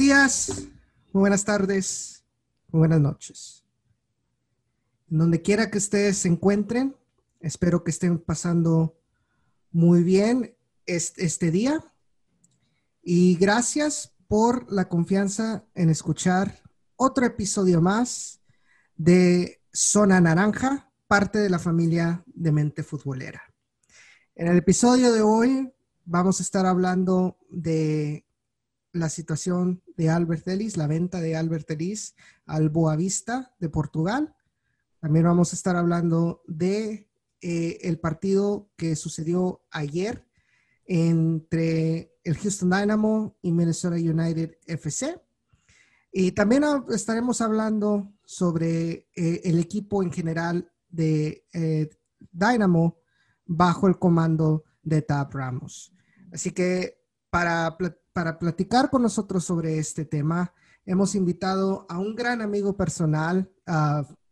días, muy buenas tardes, muy buenas noches. Donde quiera que ustedes se encuentren, espero que estén pasando muy bien este, día. Y gracias por la confianza en escuchar otro episodio más de Zona Naranja, parte de la familia de Mente Futbolera. En el episodio de hoy vamos a estar hablando de la situación de Albert Ellis, la venta de Albert Ellis al Boavista de Portugal. También vamos a estar hablando de eh, el partido que sucedió ayer entre el Houston Dynamo y Minnesota United FC. Y también estaremos hablando sobre eh, el equipo en general de eh, Dynamo bajo el comando de Tab Ramos. Así que para, para platicar con nosotros sobre este tema, hemos invitado a un gran amigo personal,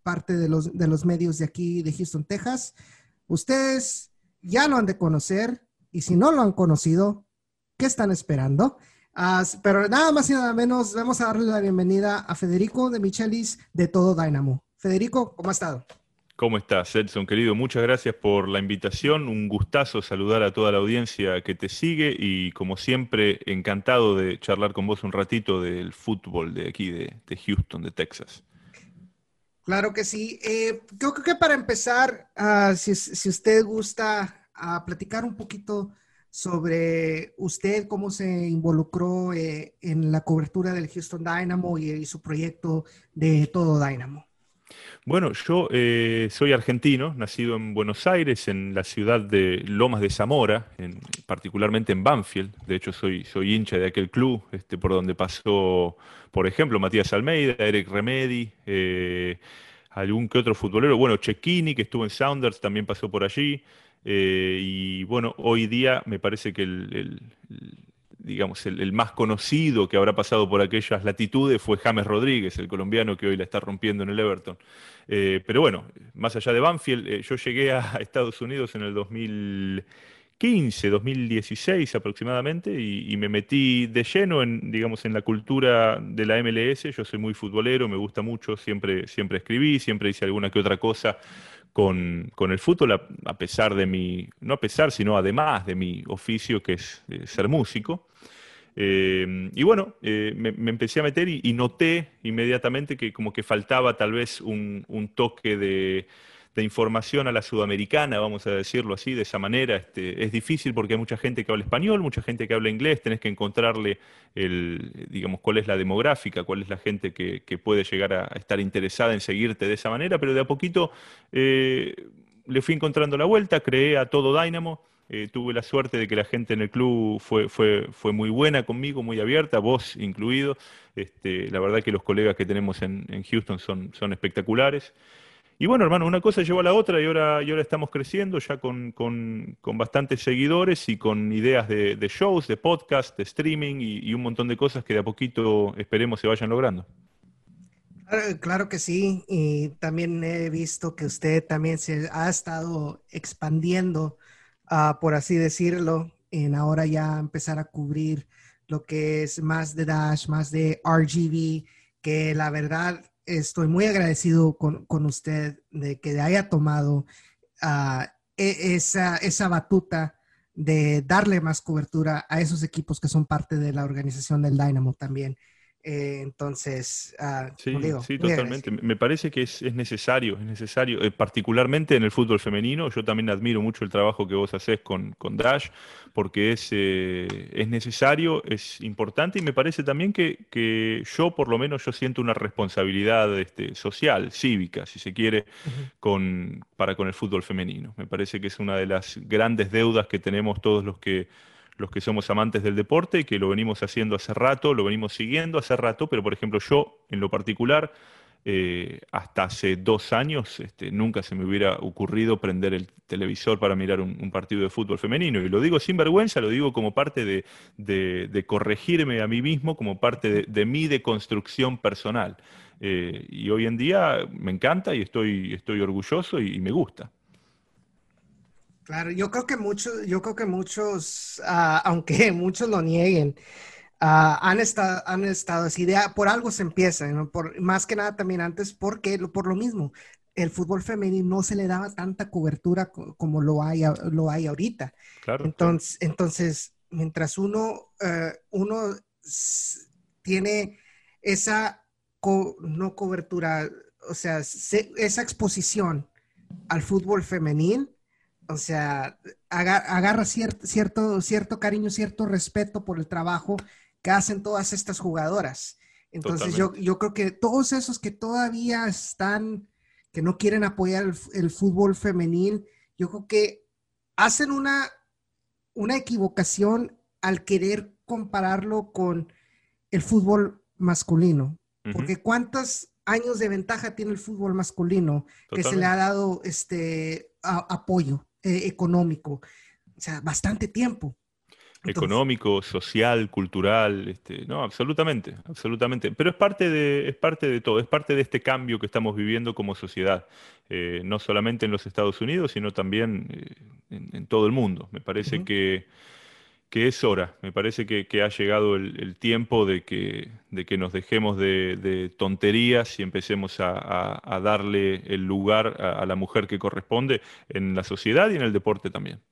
parte de los, de los medios de aquí de Houston, Texas. Ustedes ya lo han de conocer y si no lo han conocido, ¿qué están esperando? pero nada más y nada menos, vamos a darle la bienvenida a Federico de Michelis de Todo Dynamo. Federico, ¿cómo ha estado? ¿Cómo estás, Edson, querido? Muchas gracias por la invitación. Un gustazo saludar a toda la audiencia que te sigue y, como siempre, encantado de charlar con vos un ratito del fútbol de aquí, de, Houston, de Texas. Claro que sí. Eh, creo que para empezar, ah, si, usted gusta ah, platicar un poquito sobre usted, cómo se involucró eh, en la cobertura del Houston Dynamo y, su proyecto de todo Dynamo. Bueno, yo eh, soy argentino, nacido en Buenos Aires, en la ciudad de Lomas de Zamora, particularmente en Banfield. De hecho, soy, hincha de aquel club, este, por donde pasó, por ejemplo, Matías Almeida, Eric Remedi, eh, algún que otro futbolero. Bueno, Cecchini, que estuvo en Sounders, también pasó por allí. Eh, y bueno, hoy día me parece que el, digamos, el, más conocido que habrá pasado por aquellas latitudes fue James Rodríguez, el colombiano que hoy la está rompiendo en el Everton. Eh, pero bueno, más allá de Banfield, eh, yo llegué a Estados Unidos en el 2015, 2016 aproximadamente, y, me metí de lleno en, digamos, en la cultura de la MLS. Yo soy muy futbolero, me gusta mucho, siempre, siempre escribí, siempre hice alguna que otra cosa con, el fútbol, a, pesar de mi, no a pesar, sino además de mi oficio, que es eh, ser músico. Eh, y bueno, eh, me, empecé a meter y, noté inmediatamente que como que faltaba tal vez un toque de, de información a la sudamericana, vamos a decirlo así, de esa manera. Este, es difícil porque hay mucha gente que habla español, mucha gente que habla inglés, tenés que encontrarle, digamos, cuál es la demográfica, cuál es la gente que, puede llegar a estar interesada en seguirte de esa manera, pero de a poquito eh, le fui encontrando la vuelta, creé a todo Dynamo. Eh, tuve la suerte de que la gente en el club fue, muy buena conmigo, muy abierta, vos incluido. Este, la verdad que los colegas que tenemos en, en Houston son, son espectaculares. Y bueno, hermano, una cosa llevó a la otra y ahora, y ahora estamos creciendo ya con, bastantes seguidores y con ideas de, shows, de podcast, de streaming y, un montón de cosas que de a poquito esperemos se vayan logrando. Claro, que sí, y también he visto que usted también se ha estado expandiendo, ah, por así decirlo, en ahora ya empezar a cubrir lo que es más de Dash, más de RGB, que la verdad estoy muy agradecido con, usted de que haya tomado ah, e, esa, esa batuta de darle más cobertura a esos equipos que son parte de la organización del Dynamo también. Eh, entonces, ah, sí, sí, totalmente. Me parece que es, necesario, es necesario, eh, particularmente en el fútbol femenino. Yo también admiro mucho el trabajo que vos haces con, con Dash, porque es, eh, es necesario, es importante y me parece también que, que, yo, por lo menos, yo siento una responsabilidad este, social, cívica, si se quiere, con, para con el fútbol femenino. Me parece que es una de las grandes deudas que tenemos todos los que los que somos amantes del deporte, que lo venimos haciendo hace rato, lo venimos siguiendo hace rato, pero por ejemplo yo en lo particular, eh, hasta hace dos años este, nunca se me hubiera ocurrido prender el televisor para mirar un, partido de fútbol femenino. Y lo digo sin vergüenza, lo digo como parte de, corregirme a mí mismo, como parte de, mi deconstrucción personal. Eh, y hoy en día me encanta y estoy, estoy orgulloso y me gusta. Claro, yo creo que muchos, yo creo que muchos, ah, aunque muchos lo nieguen, Ah, han, estado, han estado así, de, por algo se empieza, por, más que nada también antes, porque por lo mismo, el fútbol femenino no se le daba tanta cobertura como lo hay, lo hay ahorita. Claro, entonces, entonces, mientras uno, eh, uno tiene esa no cobertura, o sea, esa exposición al fútbol femenil, o sea, agarra, cierto, cierto, cierto cariño, cierto respeto por el trabajo que hacen todas estas jugadoras. Entonces yo, yo, creo que todos esos que todavía están, que no quieren apoyar el, fútbol femenil, yo creo que hacen una, una equivocación al querer compararlo con el fútbol masculino. Porque cuántos años de ventaja tiene el fútbol masculino que se le ha dado este apoyo eh, económico. O sea, bastante tiempo. económico, social, cultural, este, no, absolutamente, absolutamente. Pero es parte de, es parte de todo, es parte de este cambio que estamos viviendo como sociedad, eh, no solamente en los Estados Unidos, sino también eh, en, todo el mundo. Me parece que que es hora. Me parece que, ha llegado el, tiempo de que, de que nos dejemos de, tonterías y empecemos a, darle el lugar a, la mujer que corresponde en la sociedad y en el deporte también.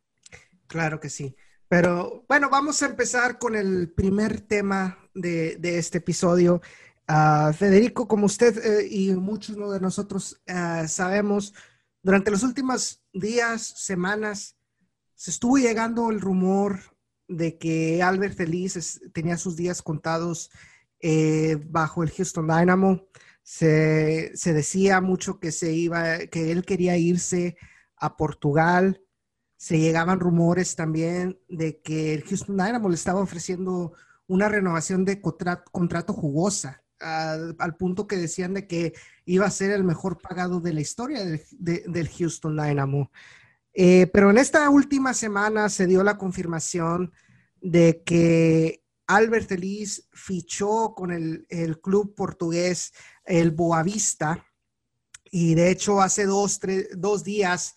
Claro que sí. Pero bueno, vamos a empezar con el primer tema de, este episodio. Ah, Federico, como usted eh, y muchos de nosotros ah, sabemos, durante los últimos días, semanas, se estuvo llegando el rumor de que Albert Feliz tenía sus días contados eh, bajo el Houston Dynamo. Se, decía mucho que se iba, que él quería irse a Portugal. Se llegaban rumores también de que el Houston Dynamo le estaba ofreciendo una renovación de contrato, jugosa, al, punto que decían de que iba a ser el mejor pagado de la historia del Houston Dynamo. Eh, pero en esta última semana se dio la confirmación de que Albert Elís fichó con el, club portugués, el Boavista, y de hecho hace dos, dos días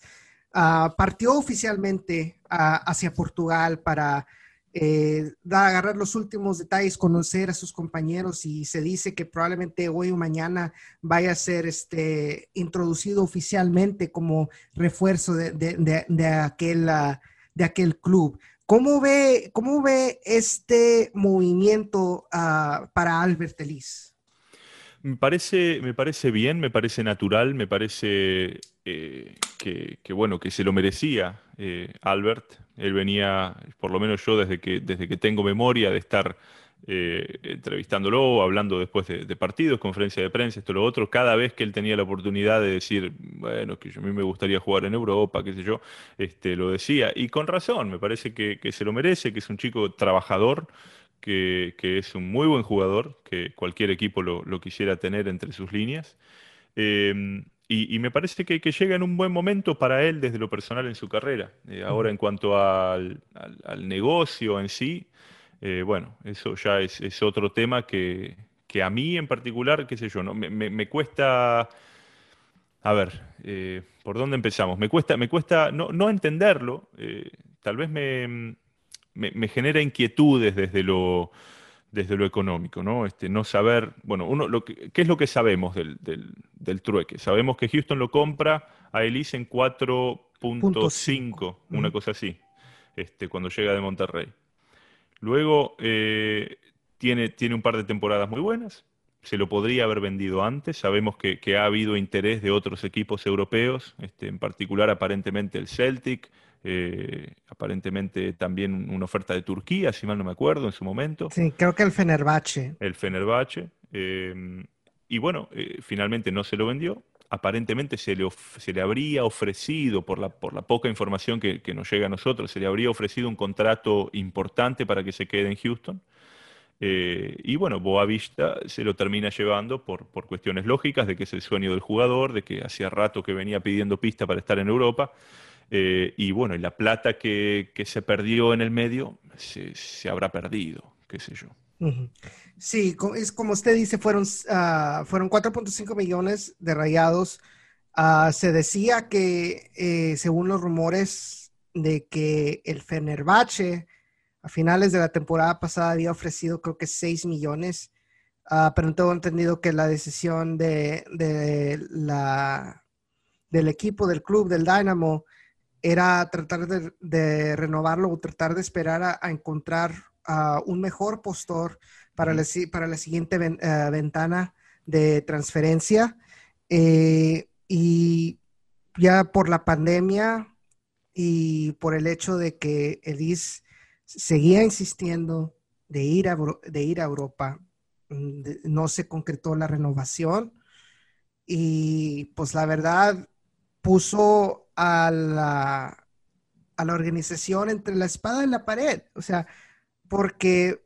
ah, partió oficialmente ah, hacia Portugal para eh, agarrar los últimos detalles, conocer a sus compañeros y se dice que probablemente hoy o mañana vaya a ser este, introducido oficialmente como refuerzo de, aquel, ah, de aquel club. ¿Cómo ve, cómo ve este movimiento para Albert Ellis? Me parece, me parece bien, me parece natural, me parece eh, que, bueno, que se lo merecía eh, Albert. Él venía, por lo menos yo desde que, desde que tengo memoria de estar eh, entrevistándolo, hablando después de, partidos, conferencia de prensa, esto, lo otro, cada vez que él tenía la oportunidad de decir, bueno, que a mí me gustaría jugar en Europa, qué sé yo, este, lo decía. Y con razón, me parece que, se lo merece, que es un chico trabajador, que, es un muy buen jugador, que cualquier equipo lo, quisiera tener entre sus líneas. Y, me parece que, llega en un buen momento para él desde lo personal en su carrera. Eh, ahora en cuanto al, negocio en sí, eh, bueno, eso ya es, otro tema que, a mí en particular, qué sé yo, no, me, cuesta... A ver, eh, ¿por dónde empezamos? Me cuesta, me cuesta no, entenderlo, tal vez me, genera inquietudes desde lo, desde lo económico, ¿no? Este, no saber, bueno, uno, lo que, ¿qué es lo que sabemos del, del, trueque? Sabemos que Houston lo compra a Elise en 4.5, una cosa así, este, cuando llega de Monterrey. Luego eh, tiene, tiene un par de temporadas muy buenas, se lo podría haber vendido antes. Sabemos que, ha habido interés de otros equipos europeos, este, en particular aparentemente el Celtic, eh, aparentemente también una oferta de Turquía, si mal no me acuerdo, en su momento. Sí, creo que el Fenerbahce. El Fenerbahce. Eh, y bueno, eh, finalmente no se lo vendió. Aparentemente se le, se le habría ofrecido, por la, por la poca información que, nos llega a nosotros, se le habría ofrecido un contrato importante para que se quede en Houston. y bueno, Boavista se lo termina llevando por, por, cuestiones lógicas, de que es el sueño del jugador, de que hacía rato que venía pidiendo pista para estar en Europa. Eh, y bueno, y la plata que, se perdió en el medio se, habrá perdido, qué sé yo. Sí, es como usted dice, fueron, uh, fueron 4.5 millones de rayados. Ah, se decía que, eh, según los rumores, de que el Fenerbahce a finales de la temporada pasada había ofrecido creo que 6 millones, uh, pero tengo entendido que la decisión de, de, la, del equipo, del club, del Dynamo, era tratar de, de renovarlo o tratar de esperar a, a encontrar uh, un mejor postor para, la, para la siguiente ven, uh, ventana de transferencia. Eh, y ya por la pandemia y por el hecho de que Edis seguía insistiendo de ir a, de ir a Europa, mm, no se concretó la renovación y pues la verdad puso a la, a la organización entre la espada y la pared, o sea, porque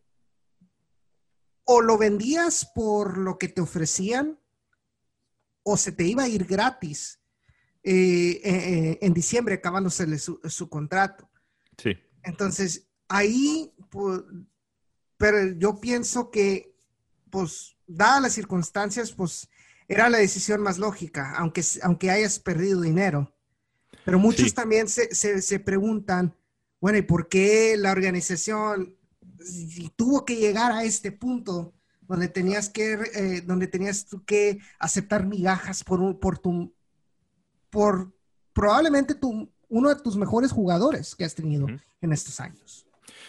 o lo vendías por lo que te ofrecían o se te iba a ir gratis eh, eh, en diciembre acabándose su, su, contrato. Sí. Entonces, ahí, pues, pero yo pienso que, pues, dadas las circunstancias, pues, era la decisión más lógica, aunque, aunque hayas perdido dinero. Pero muchos sí. también se, se, se, preguntan, bueno, ¿y por qué la organización tuvo que llegar a este punto donde tenías que, eh, donde tenías que aceptar migajas por, por tu, por probablemente tu, uno de tus mejores jugadores que has tenido uh -huh. en estos años?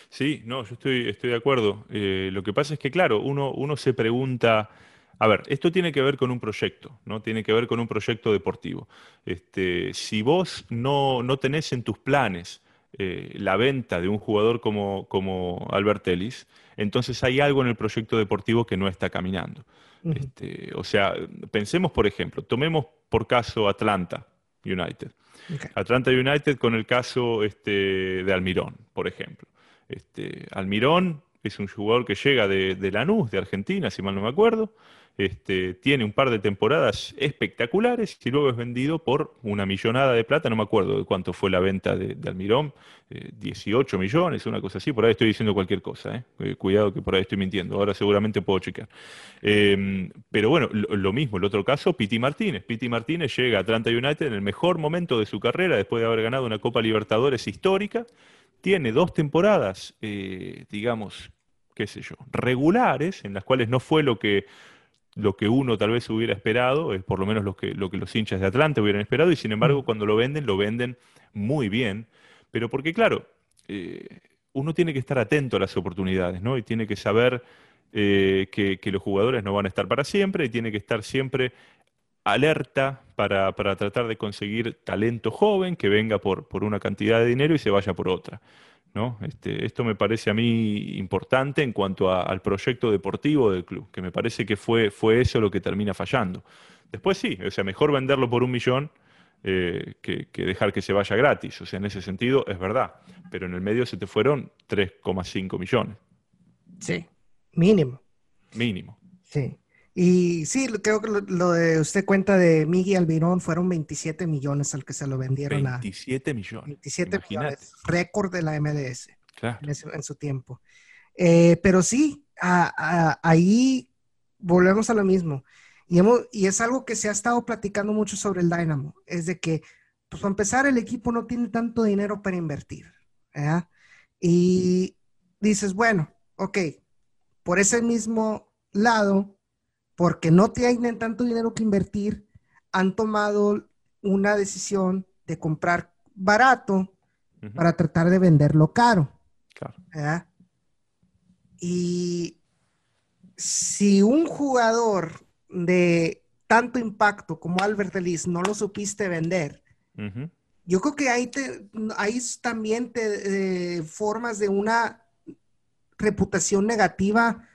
Sí, no, yo estoy, estoy de acuerdo. Eh, lo que pasa es que, claro, uno, uno se pregunta, a ver, esto tiene que ver con un proyecto, ¿no? Tiene que ver con un proyecto deportivo. Este, si vos no, no tenés en tus planes eh, la venta de un jugador como, como Albert Ellis, entonces hay algo en el proyecto deportivo que no está caminando. Uh -huh. este, o sea, pensemos, por ejemplo, tomemos por caso Atlanta United. Okay. Atlanta United con el caso este, de Almirón, por ejemplo. Este, Almirón es un jugador que llega de, de Lanús, de Argentina, si mal no me acuerdo. Este, tiene un par de temporadas espectaculares y luego es vendido por una millonada de plata, no me acuerdo de cuánto fue la venta de, Almirón, eh, 18 millones, una cosa así, por ahí estoy diciendo cualquier cosa, ¿eh? Eh, cuidado que por ahí estoy mintiendo, ahora seguramente puedo chequear. Eh, pero bueno, lo, lo, mismo, el otro caso, Piti Martínez. Piti Martínez llega a Atlanta United en el mejor momento de su carrera, después de haber ganado una Copa Libertadores histórica, tiene dos temporadas, eh, digamos, qué sé yo, regulares, en las cuales no fue lo que lo que uno tal vez hubiera esperado, es por lo menos lo que, lo que los hinchas de Atlanta hubieran esperado, y sin embargo cuando lo venden, lo venden muy bien, pero porque claro, eh, uno tiene que estar atento a las oportunidades, ¿no? Y tiene que saber eh, que, que, los jugadores no van a estar para siempre y tiene que estar siempre alerta para, para tratar de conseguir talento joven que venga por, por una cantidad de dinero y se vaya por otra. ¿No? Este, esto me parece a mí importante en cuanto a, al proyecto deportivo del club, que me parece que fue, fue eso lo que termina fallando. Después sí, o sea, mejor venderlo por un millón eh, que, que, dejar que se vaya gratis. O sea, en ese sentido es verdad, pero en el medio se te fueron 3,5 millones. Sí, mínimo. Mínimo. Sí. Y sí, creo que lo, lo, de usted cuenta de Miguel Albirón fueron 27 millones al que se lo vendieron 27 a. millones. 27 Imagínate. millones. Récord de la MLS claro. en, ese, en, su tiempo. Eh, pero sí, a, a, ahí volvemos a lo mismo. Y, hemos, y es algo que se ha estado platicando mucho sobre el Dynamo. Es de que, pues para empezar, el equipo no tiene tanto dinero para invertir. ¿eh? Y dices, bueno, ok, por ese mismo lado porque no tienen tanto dinero que invertir, han tomado una decisión de comprar barato uh -huh. para tratar de venderlo caro. Claro. ¿verdad? Y si un jugador de tanto impacto como Albert Ellis no lo supiste vender, uh -huh. yo creo que hay, te, también te, eh, formas de una reputación negativa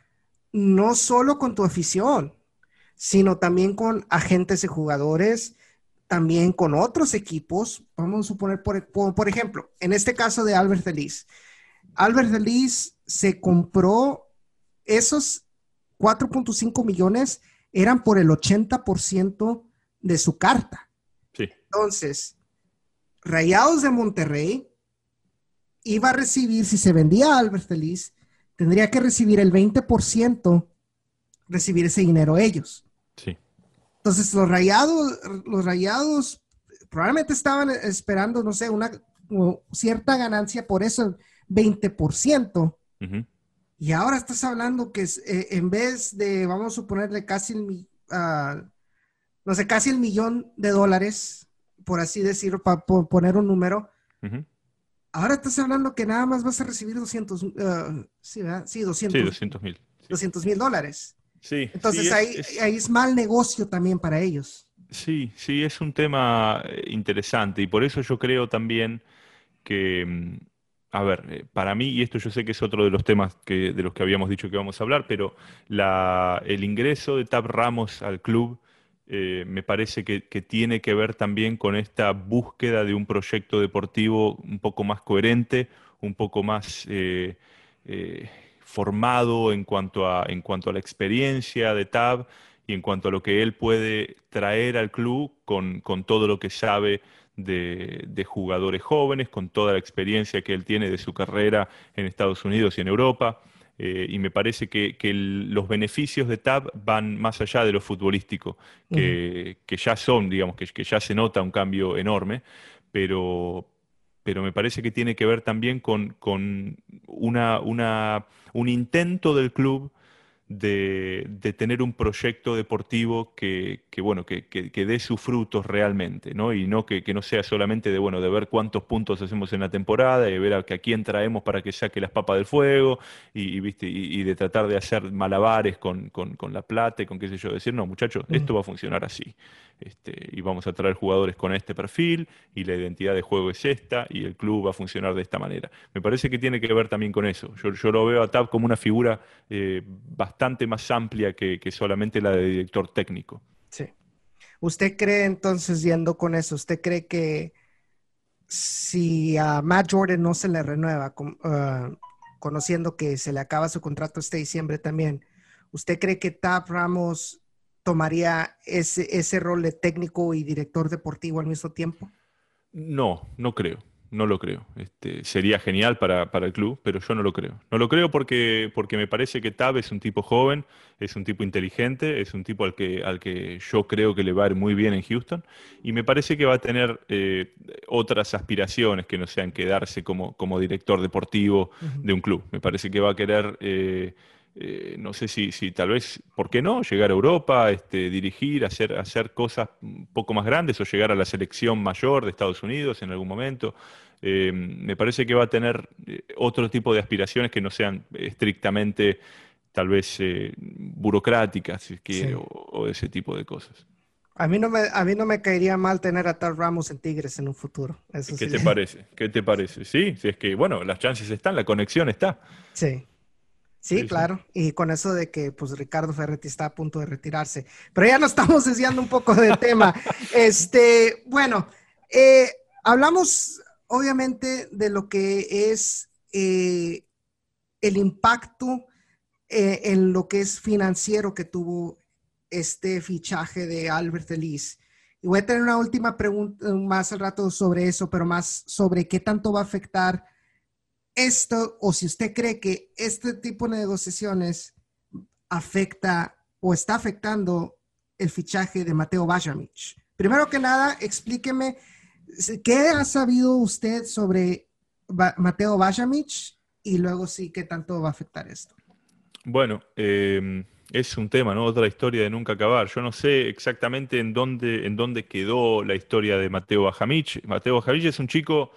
no solo con tu afición, sino también con agentes de jugadores, también con otros equipos. Vamos a suponer, por, por, por ejemplo, en este caso de Albert Delis. Albert Delis se compró esos 4.5 millones, eran por el 80% de su carta. Sí. Entonces, Rayados de Monterrey iba a recibir, si se vendía a Albert Delis, tendría que recibir el 20%, recibir ese dinero ellos. Sí. Entonces los rayados, los rayados probablemente estaban esperando, no sé, una cierta ganancia por eso 20%. Y ahora estás hablando que eh, en vez de, vamos a suponerle casi el, uh, no sé, casi el millón de dólares, por así decirlo, para poner un número, ahora estás hablando que nada más vas a recibir 200, uh, sí, ¿verdad? Sí, 200 mil. 200 mil dólares. Sí. Entonces ahí, ahí es mal negocio también para ellos. Sí, sí, es un tema eh, interesante y por eso yo creo también que mm, a ver, eh, para mí, y esto yo sé que es otro de los temas que, de los que habíamos dicho que vamos a hablar, pero el ingreso de Tab Ramos al club eh, me parece que, tiene que ver también con esta búsqueda de un proyecto deportivo un poco más coherente, un poco más eh, formado en cuanto, a, en cuanto a la experiencia de Tab y en cuanto a lo que él puede traer al club con, con todo lo que sabe de, jugadores jóvenes, con toda la experiencia que él tiene de su carrera en Estados Unidos y en Europa. Eh, y me parece que, los beneficios de TAB van más allá de lo futbolístico, que, ya son, digamos, que, que, ya se nota un cambio enorme, pero, pero me parece que tiene que ver también con, con una, una, un intento del club de, tener un proyecto deportivo que, bueno, que, dé sus frutos realmente, ¿no? Y no que, no sea solamente de, bueno, de ver cuántos puntos hacemos en la temporada y ver a, quién traemos para que saque las papas del fuego y, ¿viste? y, de tratar de hacer malabares con, la plata y con qué sé yo, decir, no, muchachos, esto va a funcionar así. Este, y vamos a traer jugadores con este perfil y la identidad de juego es esta y el club va a funcionar de esta manera. Me parece que tiene que ver también con eso. Yo, lo veo a Tab como una figura eh, bastante más amplia que, solamente la de director técnico. Sí. ¿Usted cree entonces, yendo con eso, usted cree que si a Matt Jordan no se le renueva, uh, conociendo que se le acaba su contrato este diciembre también, ¿usted cree que Tab Ramos tomaría ese, ese rol de técnico y director deportivo al mismo tiempo? No, no creo. No lo creo. Este, sería genial para, el club, pero yo no lo creo. No lo creo porque, porque me parece que Tab es un tipo joven, es un tipo inteligente, es un tipo al que, al que yo creo que le va a ir muy bien en Houston y me parece que va a tener eh, otras aspiraciones que no sean quedarse como, como director deportivo de un club. Me parece que va a querer... Eh, eh, no sé si, si, tal vez, ¿por qué no? Llegar a Europa, este, dirigir, hacer, hacer cosas un poco más grandes o llegar a la selección mayor de Estados Unidos en algún momento. Eh, me parece que va a tener eh, otro tipo de aspiraciones que no sean estrictamente tal vez burocráticas si o, ese tipo de cosas. A mí, no me, a mí no me caería mal tener a tal Ramos en Tigres en un futuro. ¿Qué te parece? ¿Qué te parece? Sí, si es que, bueno, las chances están, la conexión está. Sí. Sí, claro. Y con eso de que pues Ricardo Ferretti está a punto de retirarse. Pero ya nos estamos desviando un poco del tema. Este, bueno, eh, hablamos obviamente de lo que es eh, el impacto eh, en lo que es financiero que tuvo este fichaje de Albert Ellis. Y voy a tener una última pregunta más al rato sobre eso, pero más sobre qué tanto va a afectar esto o si usted cree que este tipo de negociaciones afecta o está afectando el fichaje de Mateo Bajamich. Primero que nada, explíqueme qué ha sabido usted sobre Mateo Bajamich y luego sí qué tanto va a afectar esto. Bueno, em, es un tema, ¿no? Otra historia de nunca acabar. Yo no sé exactamente en dónde, en dónde quedó la historia de Mateo Bajamich. Mateo Bajamich es un chico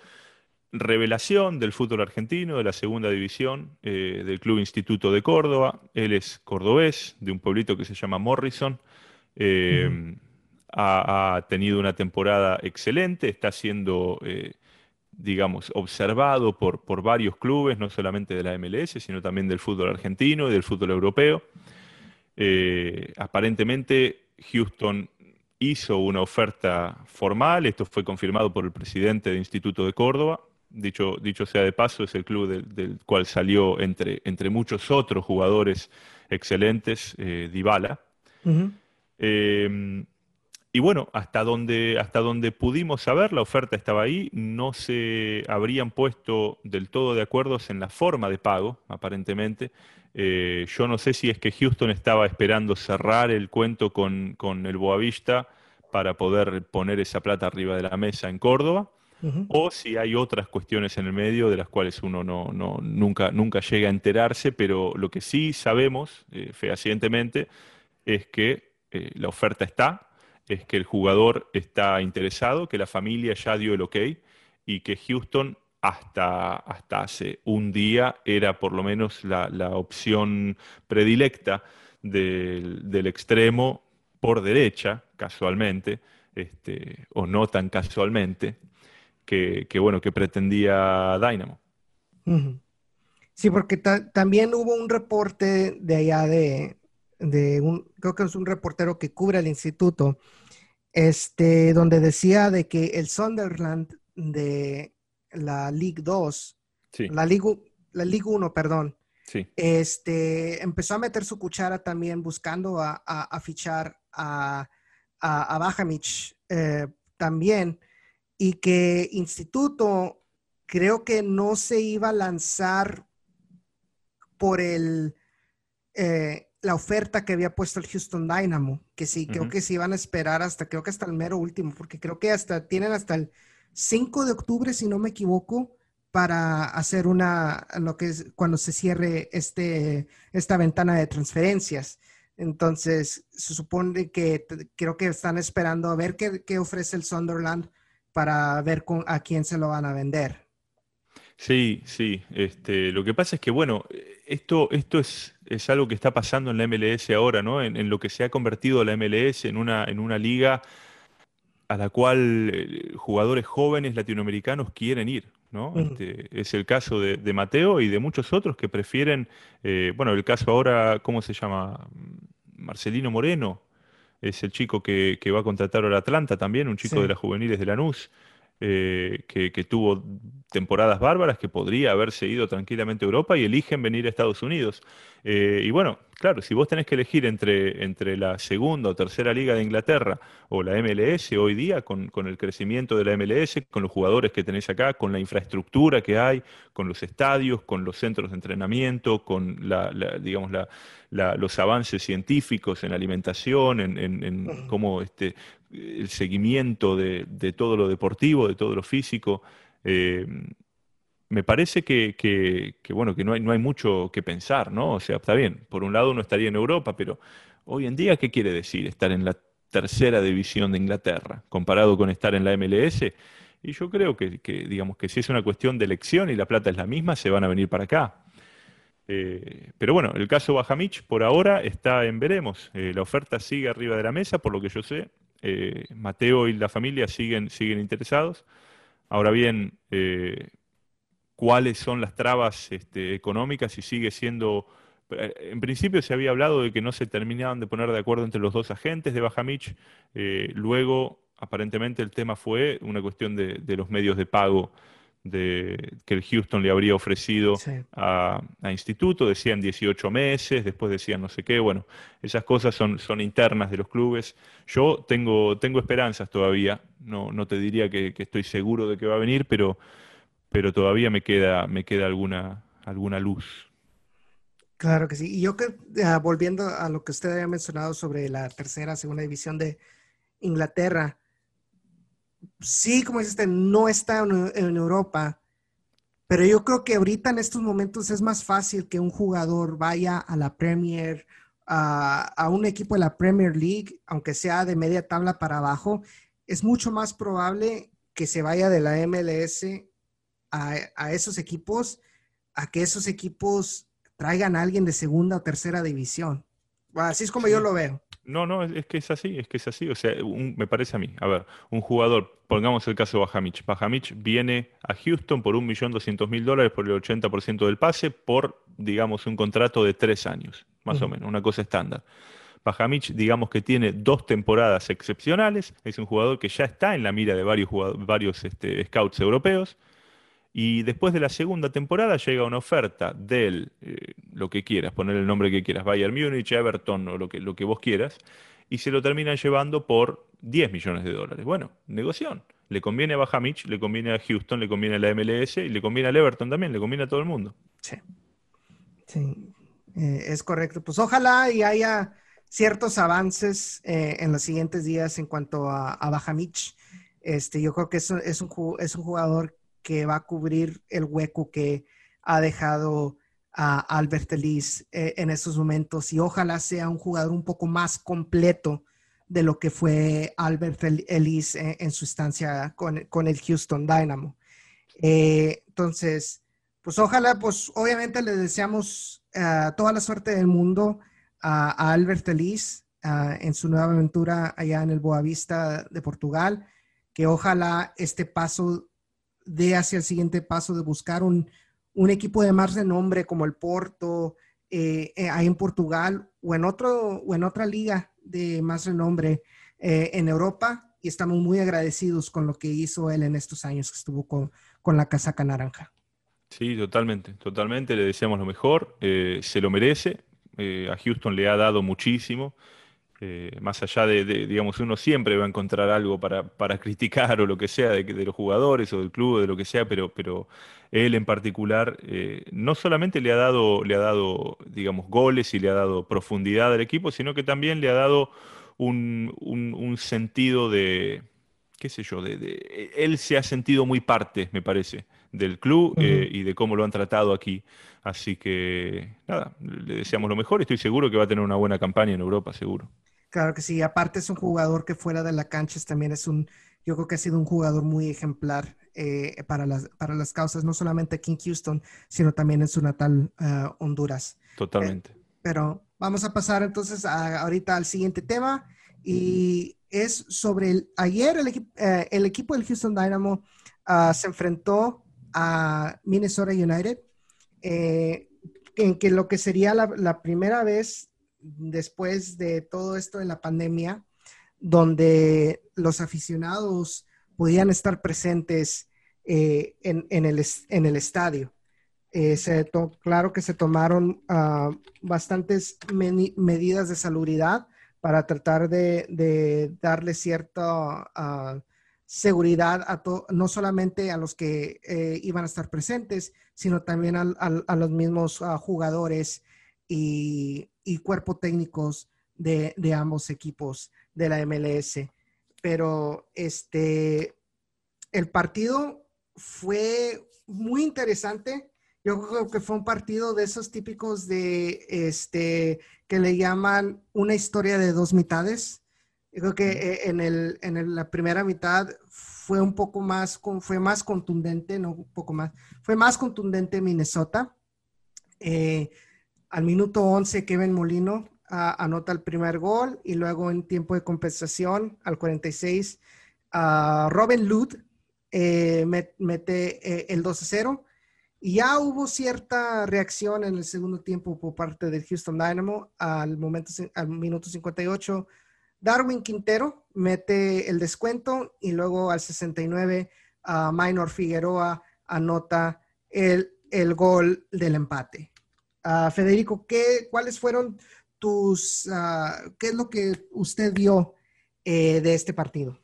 revelación del fútbol argentino, de la segunda división eh, del Club Instituto de Córdoba. Él es cordobés, de un pueblito que se llama Morrison. Eh, ha, tenido una temporada excelente, está siendo, eh, digamos, observado por, por varios clubes, no solamente de la MLS, sino también del fútbol argentino y del fútbol europeo. aparentemente, Houston hizo una oferta formal, esto fue confirmado por el presidente del Instituto de Córdoba, dicho, dicho sea de paso, es el club del, cual salió entre, entre muchos otros jugadores excelentes, eh, Dybala. Em, y bueno, hasta donde, hasta donde pudimos saber, la oferta estaba ahí, no se habrían puesto del todo de acuerdo en la forma de pago, aparentemente. Eh, yo no sé si es que Houston estaba esperando cerrar el cuento con, con el Boavista para poder poner esa plata arriba de la mesa en Córdoba, o si hay otras cuestiones en el medio de las cuales uno no, nunca, nunca llega a enterarse, pero lo que sí sabemos eh, fehacientemente es que eh, la oferta está, es que el jugador está interesado, que la familia ya dio el ok y que Houston hasta, hasta hace un día era por lo menos la, opción predilecta del, extremo por derecha, casualmente, este, o no tan casualmente, que, bueno, que pretendía Dynamo. Sí, porque también hubo un reporte de allá de, de un, creo que es un reportero que cubre el instituto, este, donde decía de que el Sunderland de la League 2, la League, la League 1, perdón, este, empezó a meter su cuchara también buscando a, fichar a, a, Bajamich eh, también, y que Instituto creo que no se iba a lanzar por el... Eh, la oferta que había puesto el Houston Dynamo, que sí, creo que se iban a esperar hasta, creo que hasta el mero último, porque creo que hasta tienen hasta el 5 de octubre, si no me equivoco, para hacer una, lo que es cuando se cierre este, esta ventana de transferencias. Entonces, se supone que creo que están esperando a ver qué, qué ofrece el Sunderland para ver con, a quién se lo van a vender. Sí, sí. Este, lo que pasa es que, bueno, esto, esto es, es algo que está pasando en la MLS ahora, ¿no? En, lo que se ha convertido la MLS en una, en una liga a la cual eh, jugadores jóvenes latinoamericanos quieren ir, ¿no? Este, es el caso de, Mateo y de muchos otros que prefieren, eh, bueno, el caso ahora, ¿cómo se llama? Marcelino Moreno, es el chico que, va a contratar al Atlanta también, un chico de las juveniles de Lanús. Eh, que, tuvo temporadas bárbaras, que podría haberse ido tranquilamente a Europa y eligen venir a Estados Unidos. Eh, y bueno, claro, si vos tenés que elegir entre, entre la segunda o tercera liga de Inglaterra o la MLS hoy día, con, el crecimiento de la MLS, con los jugadores que tenés acá, con la infraestructura que hay, con los estadios, con los centros de entrenamiento, con la, digamos, los avances científicos en alimentación, en, en, cómo este, el seguimiento de, todo lo deportivo, de todo lo físico. Eh, me parece que, bueno, que no hay, mucho que pensar, ¿no? O sea, está bien, por un lado uno estaría en Europa, pero hoy en día, ¿qué quiere decir estar en la tercera división de Inglaterra comparado con estar en la MLS? Y yo creo que, digamos, que si es una cuestión de elección y la plata es la misma, se van a venir para acá. Eh, pero bueno, el caso Bajamich por ahora está en veremos. Eh, la oferta sigue arriba de la mesa, por lo que yo sé. Mateo y la familia siguen, siguen interesados. Ahora bien, cuáles son las trabas este, económicas y sigue siendo... Eh, en principio se había hablado de que no se terminaban de poner de acuerdo entre los dos agentes de Bajamich. Eh, luego, aparentemente, el tema fue una cuestión de, los medios de pago de, que el Houston le habría ofrecido a, Instituto. Decían 18 meses, después decían no sé qué. Bueno, esas cosas son, son internas de los clubes. Yo tengo, tengo esperanzas todavía. No, no te diría que estoy seguro de que va a venir, pero pero todavía me queda, me queda alguna, alguna luz. Claro que sí. Y yo que, ah, volviendo a lo que usted había mencionado sobre la tercera, segunda división de Inglaterra, sí, como dice usted, no está en, Europa, pero yo creo que ahorita en estos momentos es más fácil que un jugador vaya a la Premier, a, a un equipo de la Premier League, aunque sea de media tabla para abajo, es mucho más probable que se vaya de la MLS a, esos equipos a que esos equipos traigan a alguien de segunda o tercera división. Así es como yo lo veo. No, no, es, que es así, es que es así. O sea, me parece a mí. A ver, un jugador, pongamos el caso de Bajamich. Bajamich viene a Houston por un millón doscientos mil dólares por el 80% del pase por, digamos, un contrato de tres años, más o menos, una cosa estándar. Bajamich, digamos que tiene dos temporadas excepcionales. Es un jugador que ya está en la mira de varios, varios este, scouts europeos y después de la segunda temporada llega una oferta del, eh, lo que quieras, poner el nombre que quieras, Bayern Múnich, Everton o lo que, lo que vos quieras, y se lo terminan llevando por 10 millones de dólares. Bueno, negoción. Le conviene a Bajamich, le conviene a Houston, le conviene a la MLS y le conviene al Everton también, le conviene a todo el mundo. Sí. Sí, eh, es correcto. Pues ojalá y haya ciertos avances eh, en los siguientes días en cuanto a, a Bajamich. Este, yo creo que es, es, un, es un jugador que va a cubrir el hueco que ha dejado a Albert Ellis eh, en estos momentos y ojalá sea un jugador un poco más completo de lo que fue Albert Ellis en, su estancia con, el Houston Dynamo. Eh, entonces, pues ojalá, pues obviamente le deseamos eh, toda la suerte del mundo a, Albert Ellis en su nueva aventura allá en el Boavista de Portugal, que ojalá este paso dé hacia el siguiente paso de buscar un, un equipo de más renombre como el Porto, eh, eh, ahí en Portugal o en, otro, o en otra liga de más renombre eh, en Europa. Y estamos muy agradecidos con lo que hizo él en estos años que estuvo con, con la casaca naranja. Sí, totalmente, totalmente, le deseamos lo mejor, se lo merece, a Houston le ha dado muchísimo, eh, más allá de, digamos, uno siempre va a encontrar algo para, criticar o lo que sea de, los jugadores o del club o de lo que sea, pero, pero él en particular eh, no solamente le ha dado, le ha dado, digamos, goles y le ha dado profundidad al equipo, sino que también le ha dado un, sentido de, qué sé yo, de, él se ha sentido muy parte, me parece, del club eh, y de cómo lo han tratado aquí. Así que, nada, le deseamos lo mejor y estoy seguro que va a tener una buena campaña en Europa, seguro. Claro que sí, aparte es un jugador que fuera de la cancha también es un, yo creo que ha sido un jugador muy ejemplar eh, para, las, para las causas, no solamente aquí en Houston, sino también en su natal eh, Honduras. Totalmente. Eh, pero vamos a pasar entonces ahorita al siguiente tema y es sobre el, ayer el, el equipo del Houston Dynamo ah, se enfrentó a Minnesota United, en que lo que sería la, la primera vez después de todo esto de la pandemia, donde los aficionados podían estar presentes eh, en, el, estadio. Eh, claro que se tomaron ah, bastantes medidas de salubridad para tratar de, darle cierta ah, seguridad a no solamente a los que eh, iban a estar presentes, sino también a, los mismos ah, jugadores y, cuerpo técnicos de, ambos equipos de la MLS. Pero este, el partido fue muy interesante. Yo creo que fue un partido de esos típicos de este que le llaman una historia de dos mitades. Yo creo que eh, en, el, en la primera mitad fue un poco más, fue más contundente, no un poco más, fue más contundente Minnesota. Eh, al minuto 11, Kevin Molino anota el primer gol y luego en tiempo de compensación, al 46, uh, Robin Lud eh, mete eh, el 2-0. Y ya hubo cierta reacción en el segundo tiempo por parte del Houston Dynamo. Al, momento, al minuto 58, Darwin Quintero mete el descuento y luego al 69, uh, Minor Figueroa anota el, el gol del empate. Ah, Federico, ¿qué, ¿cuáles fueron tus, ah, qué es lo que usted vio eh, de este partido?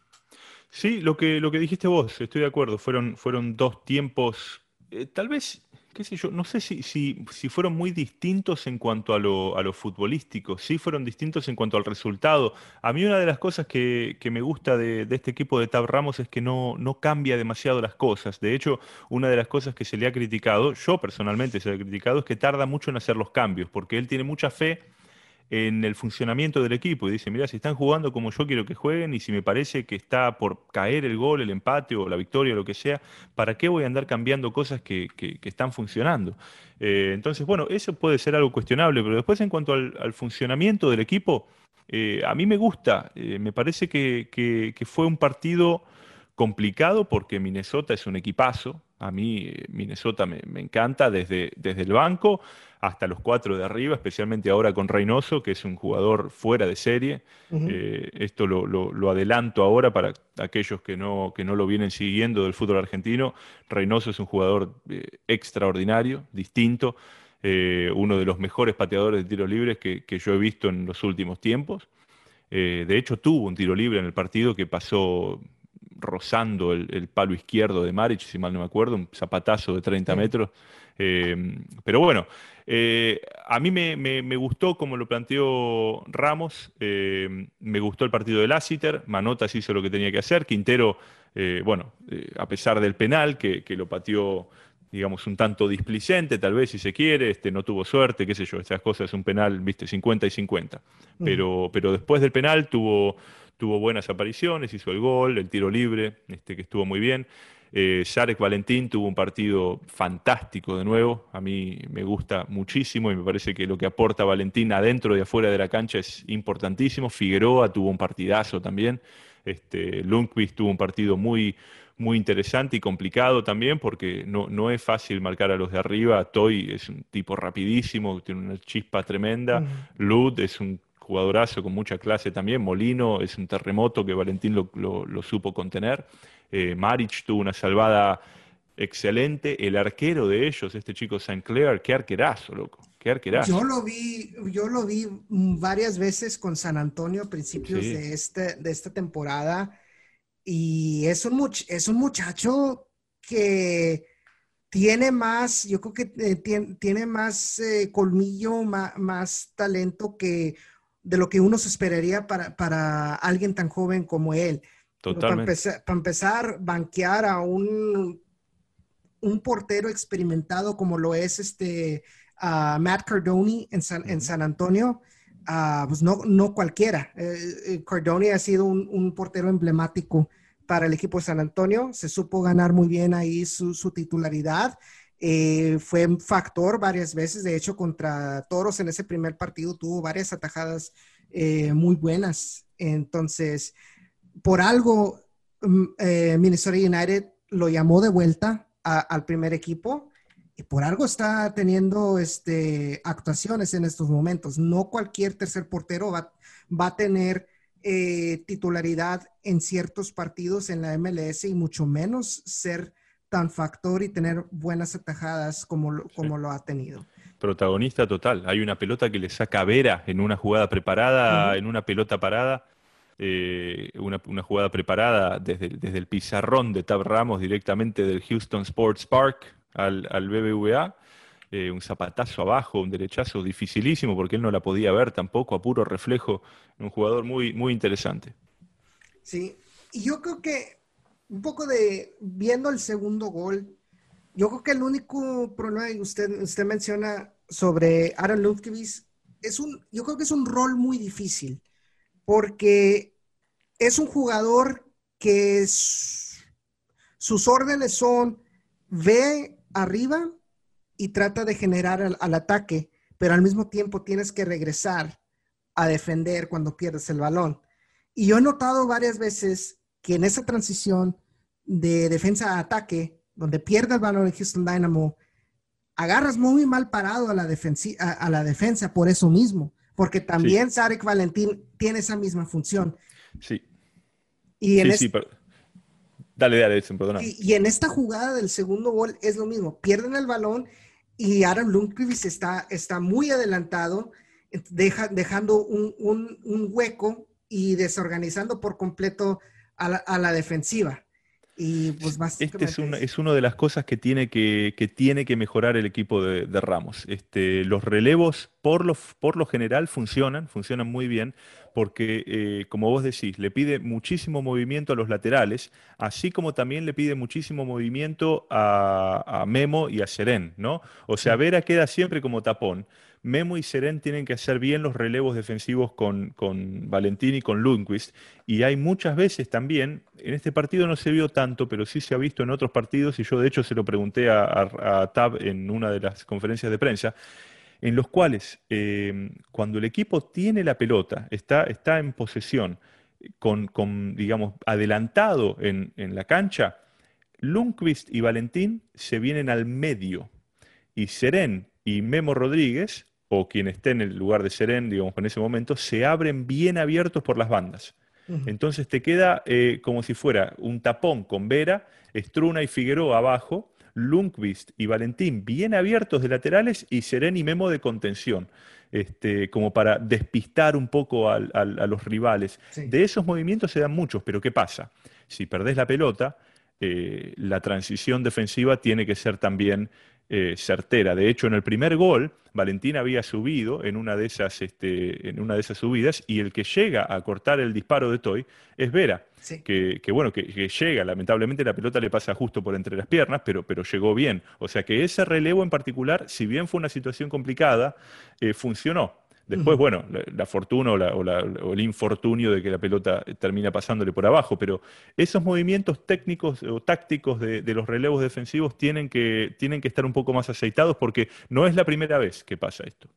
Sí, lo que, lo que dijiste vos, estoy de acuerdo, fueron, fueron dos tiempos, eh, tal vez qué sé yo, no sé si, si, fueron muy distintos en cuanto a lo, a lo, futbolístico, sí fueron distintos en cuanto al resultado. A mí una de las cosas que, que me gusta de, este equipo de Tab Ramos es que no, no cambia demasiado las cosas. De hecho, una de las cosas que se le ha criticado, yo personalmente se le ha criticado, es que tarda mucho en hacer los cambios, porque él tiene mucha fe en el funcionamiento del equipo y dice, mira, si están jugando como yo quiero que jueguen y si me parece que está por caer el gol, el empate o la victoria o lo que sea, ¿para qué voy a andar cambiando cosas que, están funcionando? Eh, entonces, bueno, eso puede ser algo cuestionable, pero después en cuanto al, funcionamiento del equipo, eh, a mí me gusta, eh, me parece que, fue un partido complicado porque Minnesota es un equipazo, a mí Minnesota me, me encanta desde, desde el banco hasta los cuatro de arriba, especialmente ahora con Reynoso, que es un jugador fuera de serie. Eh, esto lo, adelanto ahora para aquellos que no, que no lo vienen siguiendo del fútbol argentino. Reynoso es un jugador eh, extraordinario, distinto, eh, uno de los mejores pateadores de tiros libres que, yo he visto en los últimos tiempos. de hecho, tuvo un tiro libre en el partido que pasó rozando el, palo izquierdo de Maric, si mal no me acuerdo, un zapatazo de 30 metros. pero bueno, eh, a mí me, gustó como lo planteó Ramos, eh, me gustó el partido de Lassiter, Manotas hizo lo que tenía que hacer, Quintero eh, bueno, a pesar del penal que, lo pateó digamos, un tanto displicente, tal vez, si se quiere, este, no tuvo suerte, qué sé yo, esas cosas, un penal, viste, 50 y 50. Pero, pero después del penal tuvo, tuvo buenas apariciones, hizo el gol, el tiro libre, este, que estuvo muy bien. Eh, Valentín tuvo un partido fantástico de nuevo. A mí me gusta muchísimo y me parece que lo que aporta Valentín adentro y afuera de la cancha es importantísimo. Figueroa tuvo un partidazo también. Este, Lundqvist tuvo un partido muy, muy interesante y complicado también porque no, no es fácil marcar a los de arriba. Toy es un tipo rapidísimo, tiene una chispa tremenda. Lud es un jugadorazo con mucha clase también. Molino es un terremoto que Valentín lo, supo contener. Eh, Maric tuvo una salvada excelente. El arquero de ellos, este chico St. Clair, qué arquerazo, loco. Qué arquerazo. Yo lo vi, yo lo vi varias veces con San Antonio a principios de, este, de esta temporada. Y es un, es un muchacho que tiene más, yo creo que eh, tiene, más eh, colmillo, más, talento que de lo que uno se esperaría para, alguien tan joven como él. Para empezar, banquear a un, un portero experimentado como lo es este Matt Cardoni en San, Antonio, pues no, no cualquiera. Eh, eh, Cardoni ha sido un, portero emblemático para el equipo de San Antonio. Se supo ganar muy bien ahí su, su titularidad. Eh, fue factor varias veces, de hecho, contra Toros en ese primer partido tuvo varias atajadas eh, muy buenas. Entonces, por algo, mm, eh, Minnesota United lo llamó de vuelta al primer equipo y por algo está teniendo este, actuaciones en estos momentos. No cualquier tercer portero va, va a tener titularidad en ciertos partidos en la MLS y mucho menos ser tan factor y tener buenas atajadas como, lo, como lo ha tenido. Protagonista total. Hay una pelota que le saca Vera en una jugada preparada, en una pelota parada. Eh, una, jugada preparada desde, desde, el pizarrón de Tab Ramos directamente del Houston Sports Park al, al BBVA. Eh, un zapatazo abajo, un derechazo dificilísimo porque él no la podía ver tampoco, a puro reflejo. Un jugador muy, muy interesante. Sí, y yo creo que un poco de viendo el segundo gol, yo creo que el único problema que usted, menciona sobre Aaron Lundqvist es un, yo creo que es un rol muy difícil porque es un jugador que sus órdenes son ve arriba y trata de generar al, ataque, pero al mismo tiempo tienes que regresar a defender cuando pierdes el balón. Y yo he notado varias veces que en esa transición de defensa a ataque, donde pierde el balón en Houston Dynamo, agarras muy mal parado a la, a, la defensa por eso mismo, porque también Sarek Valentín tiene esa misma función. Sí. Y en sí, Dale, dale, Edson, perdona. Y, en esta jugada del segundo gol es lo mismo. Pierden el balón y Aaron Lundqvist está, está muy adelantado, dejando un, un, hueco y desorganizando por completo a la, defensiva. Y pues este es, una, es una de las cosas que tiene que, que tiene que mejorar el equipo de, Ramos. Este, los relevos por lo, por lo general funcionan, funcionan muy bien, porque eh, como vos decís, le pide muchísimo movimiento a los laterales, así como también le pide muchísimo movimiento a, a Memo y a Seren, ¿no? O sea, Vera queda siempre como tapón. Memo y Seren tienen que hacer bien los relevos defensivos con, con Valentín y con Lundqvist. Y hay muchas veces también, en este partido no se vio tanto, pero sí se ha visto en otros partidos, y yo de hecho se lo pregunté a, Tab en una de las conferencias de prensa, en los cuales eh, cuando el equipo tiene la pelota, está, está en posesión, con, con digamos, adelantado en, en la cancha, Lundqvist y Valentín se vienen al medio y Seren y Memo Rodríguez o quien esté en el lugar de Seren, digamos, en ese momento, se abren bien abiertos por las bandas. Entonces te queda eh, como si fuera un tapón con Vera, Struna y Figueroa abajo, Lundqvist y Valentín bien abiertos de laterales y Seren y Memo de contención, este, como para despistar un poco a, los rivales. De esos movimientos se dan muchos, pero ¿qué pasa? Si perdés la pelota, eh, la transición defensiva tiene que ser también eh, certera. De hecho, en el primer gol, Valentín había subido en una, de esas, este, en una de esas subidas y el que llega a cortar el disparo de Toy es Vera. Que, bueno, que, llega, lamentablemente la pelota le pasa justo por entre las piernas, pero, pero llegó bien. O sea que ese relevo en particular, si bien fue una situación complicada, eh, funcionó. Después, bueno, la, fortuna o, el infortunio de que la pelota termina pasándole por abajo, pero esos movimientos técnicos o tácticos de, los relevos defensivos tienen que, tienen que estar un poco más aceitados porque no es la primera vez que pasa esto.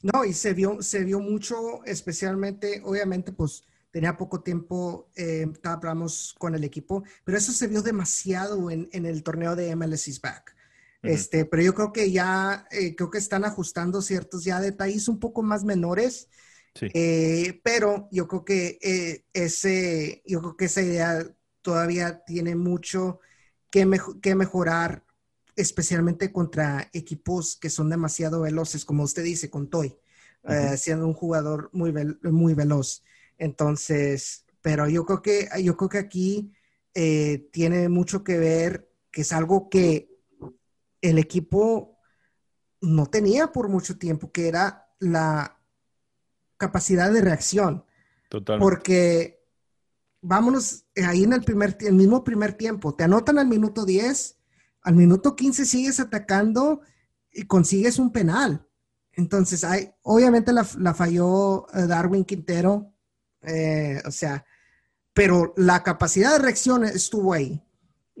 No, y se vio, se vio mucho, especialmente, obviamente, pues tenía poco tiempo, eh, hablamos con el equipo, pero eso se vio demasiado en, en el torneo de MLS is Back. Este, pero yo creo que ya, eh, creo que están ajustando ciertos ya detalles un poco más menores. Eh, pero yo creo que eh, ese, yo creo que esa idea todavía tiene mucho que, que mejorar, especialmente contra equipos que son demasiado veloces, como usted dice, con Toy, siendo un jugador muy, muy veloz. Entonces, pero yo creo que, yo creo que aquí tiene mucho que ver, que es algo que el equipo no tenía por mucho tiempo, que era la capacidad de reacción. Total. Porque vámonos ahí en el, primer, el mismo primer tiempo, te anotan al minuto 10, al minuto 15 sigues atacando y consigues un penal. Entonces, hay, obviamente la, falló eh, Darwin Quintero, eh, o sea, pero la capacidad de reacción estuvo ahí.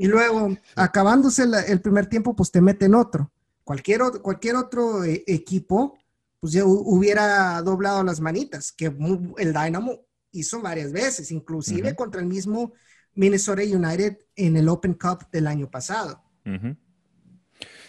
Y luego, acabándose el primer tiempo, pues te meten otro. Cualquier, cualquier otro eh, equipo, pues ya hubiera doblado las manitas, que el Dynamo hizo varias veces, inclusive contra el mismo Minnesota United en el Open Cup del año pasado.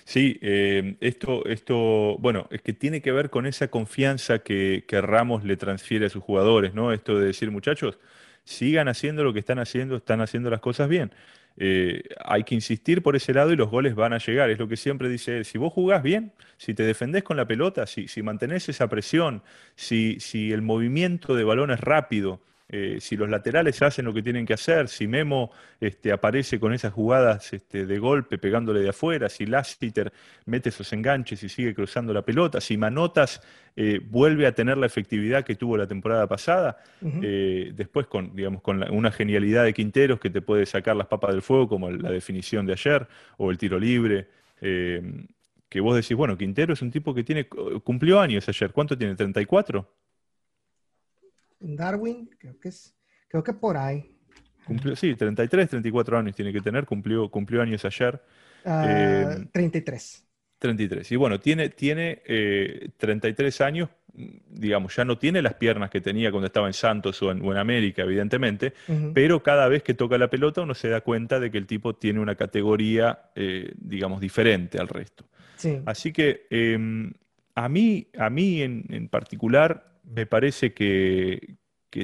Sí, eh, esto, esto, bueno, es que tiene que ver con esa confianza que, que, Ramos le transfiere a sus jugadores, ¿no? Esto de decir, muchachos, sigan haciendo lo que están haciendo, están haciendo las cosas bien. Eh, hay que insistir por ese lado y los goles van a llegar. Es lo que siempre dice él. Si vos jugás bien, si te defendés con la pelota, si, si mantenés esa presión, si, si el movimiento de balón es rápido, eh, si los laterales hacen lo que tienen que hacer, si Memo este, aparece con esas jugadas este, de golpe pegándole de afuera, si Lassiter mete esos enganches y sigue cruzando la pelota, si Manotas eh, vuelve a tener la efectividad que tuvo la temporada pasada, eh, después con, digamos, con una genialidad de Quinteros que te puede sacar las papas del fuego, como la definición de ayer, o el tiro libre que vos decís, bueno, Quintero es un tipo que tiene, cumplió años ayer, ¿cuánto tiene? ¿34? Darwin, creo que es, creo que por ahí. Cumplió, sí, 33, 34 años tiene que tener, cumplió, cumplió años ayer. 33. Ah, 33. Eh, y bueno, tiene, tiene 33 eh, años, digamos, ya no tiene las piernas que tenía cuando estaba en Santos o en, América, evidentemente, pero cada vez que toca la pelota uno se da cuenta de que el tipo tiene una categoría, eh, digamos, diferente al resto. Así que em, a mí, a mí en, en particular, me parece que,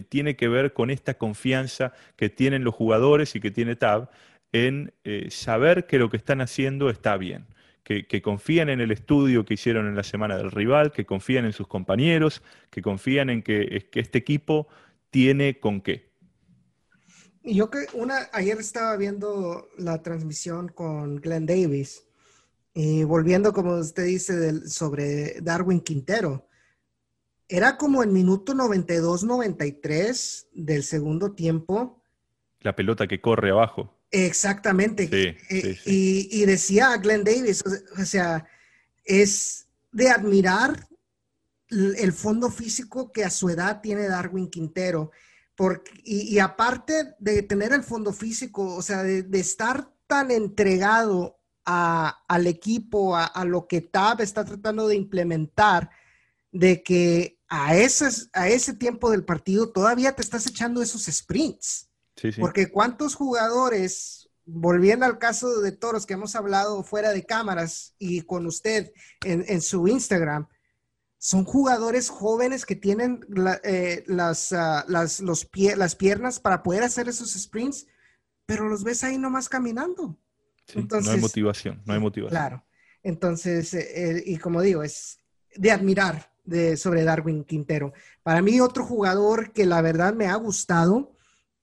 tiene que ver con esta confianza que tienen los jugadores y que tiene TAB en eh, saber que lo que están haciendo está bien. Que, confían en el estudio que hicieron en la semana del rival, que confían en sus compañeros, que confían en que, que este equipo tiene con qué. Yo que una, ayer estaba viendo la transmisión con Glenn Davis y volviendo, como usted dice, sobre Darwin Quintero era como el minuto 92-93 del segundo tiempo. La pelota que corre abajo. Exactamente. Eh, y, decía Glenn Davis, o sea, es de admirar el fondo físico que a su edad tiene Darwin Quintero. Porque, y, aparte de tener el fondo físico, o sea, de, estar tan entregado al equipo, a, a, lo que TAB está tratando de implementar, de que a ese, a ese tiempo del partido todavía te estás echando esos sprints. Porque cuántos jugadores, volviendo al caso de Toros que hemos hablado fuera de cámaras y con usted en, su Instagram, son jugadores jóvenes que tienen eh, las, ah, las, los las piernas para poder hacer esos sprints, pero los ves ahí nomás caminando. Entonces, no hay motivación, no hay motivación. Claro. Entonces, eh, y como digo, es de admirar de, sobre Darwin Quintero. Para mí, otro jugador que la verdad me ha gustado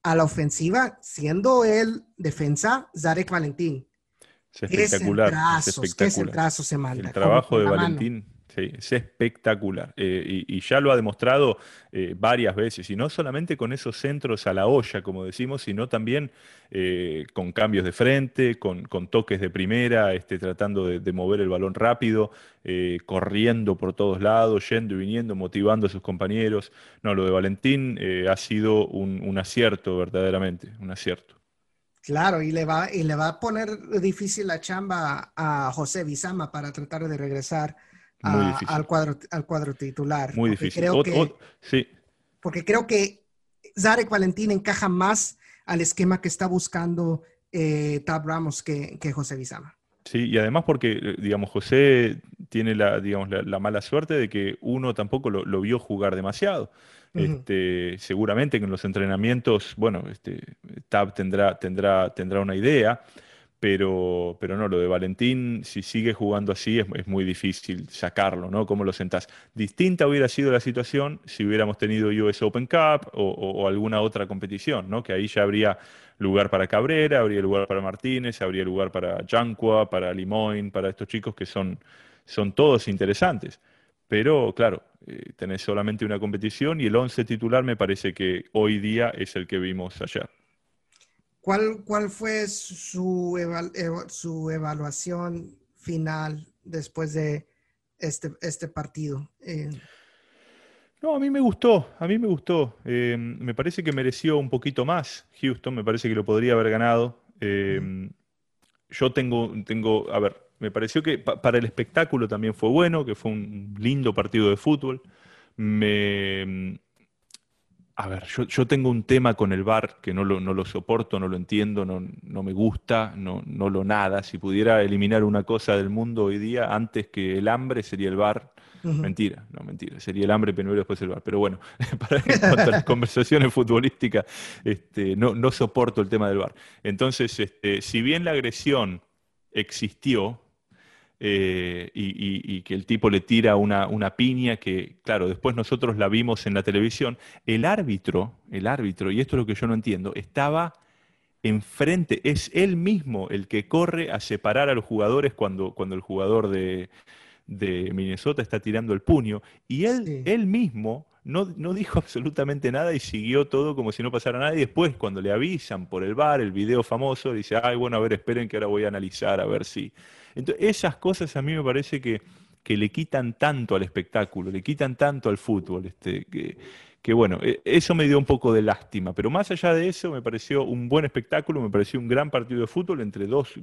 a la ofensiva, siendo él defensa, Zarek Valentín. Es espectacular. es espectacular. se manda. El trabajo de Valentín Sí, es espectacular. Eh, y, ya lo ha demostrado eh, varias veces, y no solamente con esos centros a la olla, como decimos, sino también eh, con cambios de frente, con, toques de primera, este, tratando de, mover el balón rápido, corriendo por todos lados, yendo y viniendo, motivando a sus compañeros. No, lo de Valentín ha sido un, un acierto, verdaderamente, un acierto. Claro, y le va, y le va a poner difícil la chamba a José Bizama para tratar de regresar al, cuadro, al cuadro titular. Muy difícil. Creo que, sí. Porque creo que Zarek Valentín encaja más al esquema que está buscando eh, Tab Ramos que, José Bizama. Sí, y además porque, eh, digamos, José tiene la, digamos, la, mala suerte de que uno tampoco lo, vio jugar demasiado. este, seguramente que en los entrenamientos, bueno, este, Tab tendrá, tendrá, tendrá una idea, pero, pero no, lo de Valentín, si sigue jugando así, es, muy difícil sacarlo, ¿no? ¿Cómo lo sentás? Distinta hubiera sido la situación si hubiéramos tenido US Open Cup o, alguna otra competición, ¿no? Que ahí ya habría lugar para Cabrera, habría lugar para Martínez, habría lugar para Janqua, para Limoin, para estos chicos que son, son todos interesantes. Pero, claro, eh, tenés solamente una competición y el 11 titular me parece que hoy día es el que vimos ayer. ¿Cuál, cuál fue su, su evaluación final después de este, este partido? Eh, no, a mí me gustó, a mí me gustó. Eh, me parece que mereció un poquito más Houston, me parece que lo podría haber ganado. Eh, yo tengo, tengo, a ver, me pareció que para el espectáculo también fue bueno, que fue un lindo partido de fútbol. Me, a ver, yo, tengo un tema con el bar que no lo, no lo soporto, no lo entiendo, no, no, me gusta, no, no lo nada. Si pudiera eliminar una cosa del mundo hoy día antes que el hambre sería el bar. Mentira, no mentira. Sería el hambre primero y después el bar. Pero bueno, para en cuanto a las conversaciones futbolísticas, este, no, no soporto el tema del bar. Entonces, este, si bien la agresión existió, eh, y, que el tipo le tira una, una, piña que, claro, después nosotros la vimos en la televisión, el árbitro, el árbitro, y esto es lo que yo no entiendo, estaba enfrente, es él mismo el que corre a separar a los jugadores cuando, cuando el jugador de, Minnesota está tirando el puño, y él, él mismo no, no, dijo absolutamente nada y siguió todo como si no pasara nada. Y después, cuando le avisan por el bar, el video famoso, dice, ay, bueno, a ver, esperen que ahora voy a analizar, a ver si, entonces, esas cosas a mí me parece que, le quitan tanto al espectáculo, le quitan tanto al fútbol, este, que, bueno, e, eso me dio un poco de lástima, pero más allá de eso me pareció un buen espectáculo, me pareció un gran partido de fútbol entre dos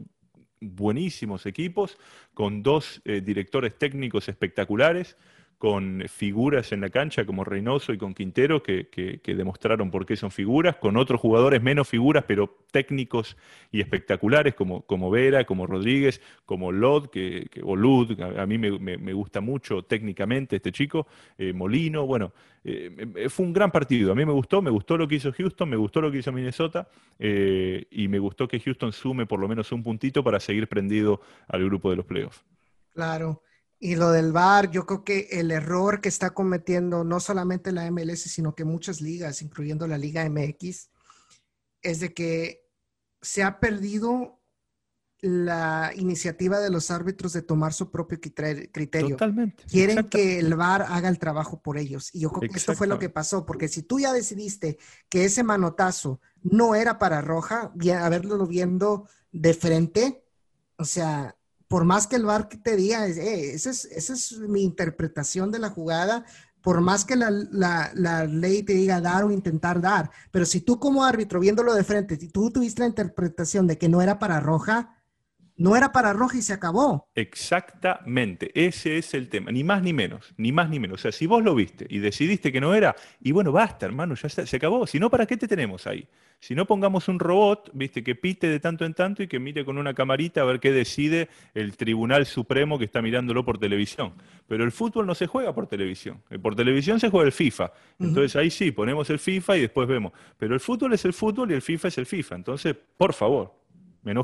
buenísimos equipos, con dos eh, directores técnicos espectaculares, con figuras en la cancha como Reynoso y con Quintero que, demostraron por qué son figuras, con otros jugadores menos figuras pero técnicos y espectaculares como, como Vera, como Rodríguez, como Lod, que, o Lud, a, mí me, gusta mucho técnicamente este chico, eh, Molino, bueno, eh, fue un gran partido, a mí me gustó, me gustó lo que hizo Houston, me gustó lo que hizo Minnesota eh, y me gustó que Houston sume por lo menos un puntito para seguir prendido al grupo de los playoffs. Claro. Y lo del VAR, yo creo que el error que está cometiendo no solamente la MLS, sino que muchas ligas, incluyendo la Liga MX, es de que se ha perdido la iniciativa de los árbitros de tomar su propio criterio. Totalmente. Quieren que el VAR haga el trabajo por ellos. Y yo creo que esto fue lo que pasó, porque si tú ya decidiste que ese manotazo no era para Roja, haberlo viendo de frente, o sea, por más que el VAR te diga, eh, esa, es, mi interpretación de la jugada, por más que la, ley te diga dar o intentar dar, pero si tú como árbitro viéndolo de frente, si tú tuviste la interpretación de que no era para roja, no era para roja y se acabó. Exactamente, ese es el tema, ni más ni menos, ni más ni menos. O sea, si vos lo viste y decidiste que no era, y bueno, basta, hermano, ya se acabó. Si no, ¿para qué te tenemos ahí? Si no pongamos un robot, viste, que pite de tanto en tanto y que mire con una camarita a ver qué decide el Tribunal Supremo que está mirándolo por televisión. Pero el fútbol no se juega por televisión. Eh, por televisión se juega el FIFA. Entonces ahí sí, ponemos el FIFA y después vemos. Pero el fútbol es el fútbol y el FIFA es el FIFA. Entonces, por favor, me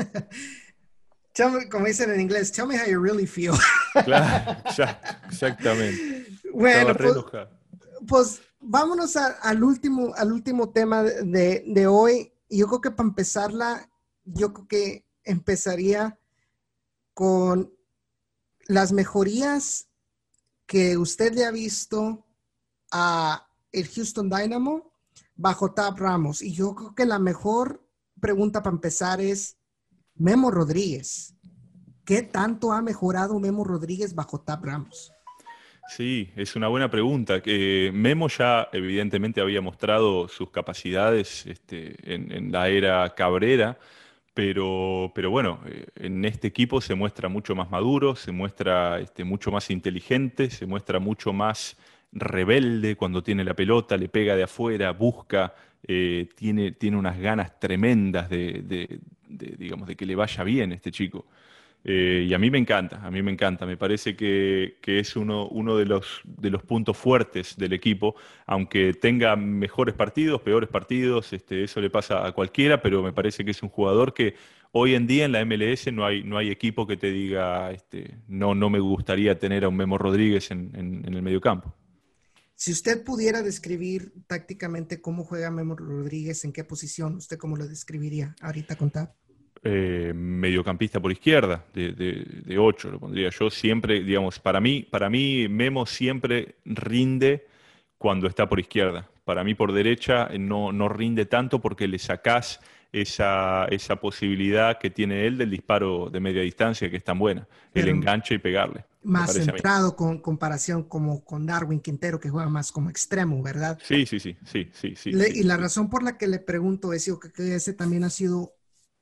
enoje. como dicen en inglés, tell me how you really feel. claro, exactamente. Bueno, pues, pues vámonos al, último, al último tema de, hoy. Yo creo que para empezarla, yo creo que empezaría con las mejorías que usted le ha visto a el Houston Dynamo bajo Tab Ramos. Y yo creo que la mejor pregunta para empezar es Memo Rodríguez. ¿Qué tanto ha mejorado Memo Rodríguez bajo Tab Ramos? Sí, es una buena pregunta. Memo ya evidentemente había mostrado sus capacidades este, en, la era Cabrera, pero, pero bueno, eh, en este equipo se muestra mucho más maduro, se muestra este, mucho más inteligente, se muestra mucho más rebelde cuando tiene la pelota, le pega de afuera, busca, eh, tiene, tiene unas ganas tremendas de, digamos, de que le vaya bien este chico. Eh, y a mí me encanta, a mí me encanta. Me parece que, es uno, uno de, los, de los puntos fuertes del equipo, aunque tenga mejores partidos, peores partidos, este, eso le pasa a cualquiera, pero me parece que es un jugador que hoy en día en la MLS no hay, no hay equipo que te diga, este, no, no me gustaría tener a un Memo Rodríguez en, en, en el. Si usted pudiera describir tácticamente cómo juega Memo Rodríguez, en qué posición, ¿usted cómo lo describiría ahorita con eh, mediocampista por izquierda, de, de, 8 lo pondría yo siempre, digamos, para mí, para mí Memo siempre rinde cuando está por izquierda. Para mí por derecha no, no rinde tanto porque le sacás esa, esa posibilidad que tiene él del disparo de media distancia que es tan buena, el enganche y pegarle. Más centrado con comparación como con Darwin Quintero que juega más como extremo, ¿verdad? Sí, sí, sí, sí, sí. sí, Y la razón por la que le pregunto es que ese también ha sido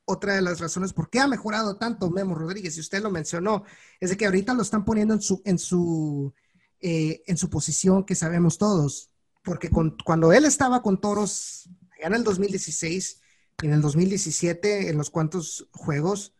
otra de las razones por qué ha mejorado tanto Memo Rodríguez, y usted lo mencionó, es de que ahorita lo están poniendo en su, en su, eh, en su posición que sabemos todos, porque cuando él estaba con Toros, allá en el 2016 y en el 2017, en los cuantos juegos,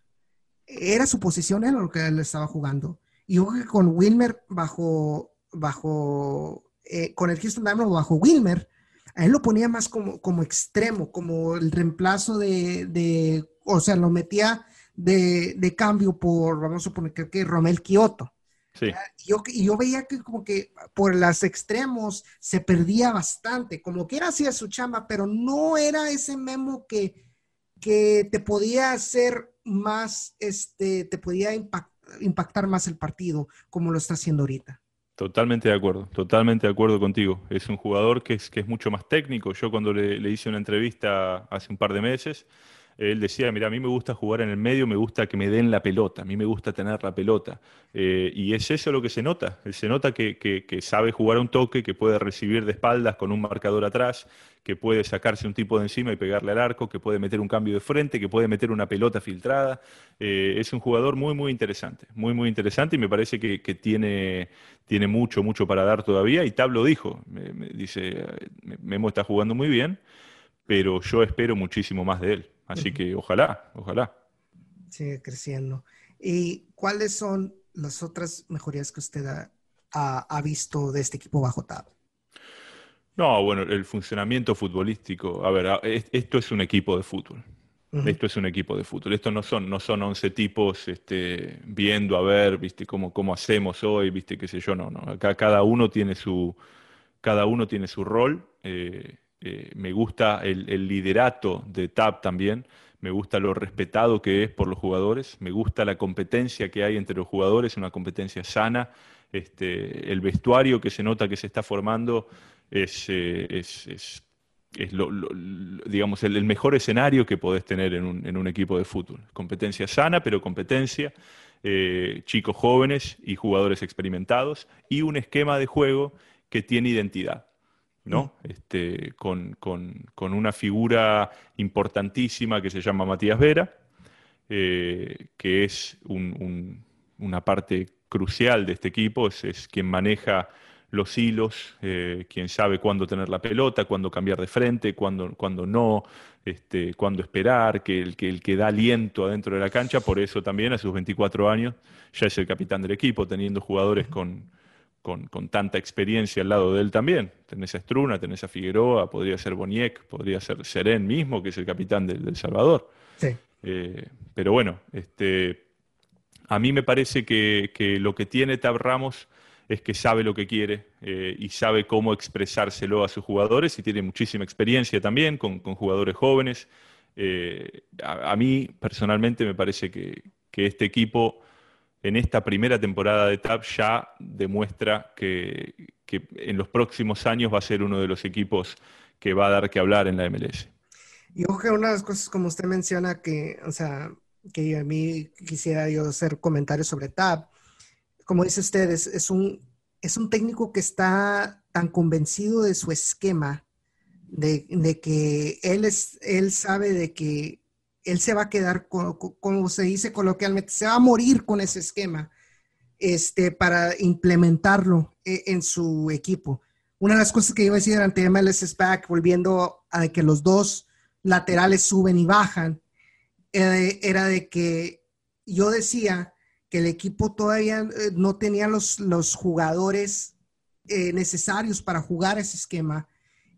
era su posición en lo que él estaba jugando. Y yo creo que con Wilmer bajo, bajo, eh, con el Houston Dynamo bajo Wilmer, a él lo ponía más como, como extremo, como el reemplazo de, o sea, lo metía de, cambio por, vamos a suponer que, Romel Kioto. Sí. Yo, y yo veía que como que por los extremos se perdía bastante, como que era hacía su chamba, pero no era ese memo que, que te podía hacer más, este, te podía impactar más el partido como lo está haciendo ahorita. Totalmente de acuerdo, totalmente de acuerdo contigo. Es un jugador que es, que es mucho más técnico. Yo cuando le, le hice una entrevista hace un par de meses, él decía, mira, a mí me gusta jugar en el medio, me gusta que me den la pelota, a mí me gusta tener la pelota. Eh, y es eso lo que se nota, se nota que, sabe jugar un toque, que puede recibir de espaldas con un marcador atrás, que puede sacarse un tipo de encima y pegarle al arco, que puede meter un cambio de frente, que puede meter una pelota filtrada. Eh, es un jugador muy, muy interesante, muy, muy interesante y me parece que, tiene, tiene mucho, mucho para dar todavía. Y Tablo dijo, me, dice, Memo está jugando muy bien, pero yo espero muchísimo más de él. Así que ojalá, ojalá. Sigue creciendo. ¿Y cuáles son las otras mejorías que usted ha, visto de este equipo bajo TAB? No, bueno, el funcionamiento futbolístico. A ver, esto es un equipo de fútbol. Esto es un equipo de fútbol. Esto no son, no son 11 tipos este, viendo a ver, viste, cómo, cómo hacemos hoy, viste, qué sé yo, no, no. Acá cada uno tiene su, cada uno tiene su rol. Eh, eh, me gusta el, liderato de TAP también, me gusta lo respetado que es por los jugadores, me gusta la competencia que hay entre los jugadores, una competencia sana, este, el vestuario que se nota que se está formando es, eh, es, digamos, el, mejor escenario que podés tener en un, equipo de fútbol. Competencia sana, pero competencia, eh, chicos jóvenes y jugadores experimentados, y un esquema de juego que tiene identidad. ¿No? Este, con, una figura importantísima que se llama Matías Vera, eh, que es una parte crucial de este equipo, es, quien maneja los hilos, eh, quien sabe cuándo tener la pelota, cuándo cambiar de frente, cuándo, no, este, cuándo esperar, que el, que el que da aliento adentro de la cancha, por eso también a sus 24 años ya es el capitán del equipo, teniendo jugadores con, con, tanta experiencia al lado de él también. Tenés a Struna, tenés a Figueroa, podría ser Boniek, podría ser Serén mismo, que es el capitán del, Salvador. Sí. Eh, pero bueno, este, a mí me parece que, lo que tiene Tab Ramos es que sabe lo que quiere eh, y sabe cómo expresárselo a sus jugadores y tiene muchísima experiencia también con, jugadores jóvenes. Eh, a, mí personalmente me parece que, este equipo en esta primera temporada de TAP ya demuestra que, en los próximos años va a ser uno de los equipos que va a dar que hablar en la MLS. Y ojo que una de las cosas, como usted menciona, que, o sea, que a mí quisiera yo hacer comentarios sobre TAP, como dice usted, es, un, es un técnico que está tan convencido de su esquema, de, que él, es, él sabe de que él se va a quedar, como se dice coloquialmente, se va a morir con ese esquema este, para implementarlo e, en, su equipo. Una de las cosas que iba a decir ante MLS Back, volviendo a que los dos laterales suben y bajan, eh, era de que yo decía que el equipo todavía eh, no tenía los, los jugadores eh, necesarios para jugar ese esquema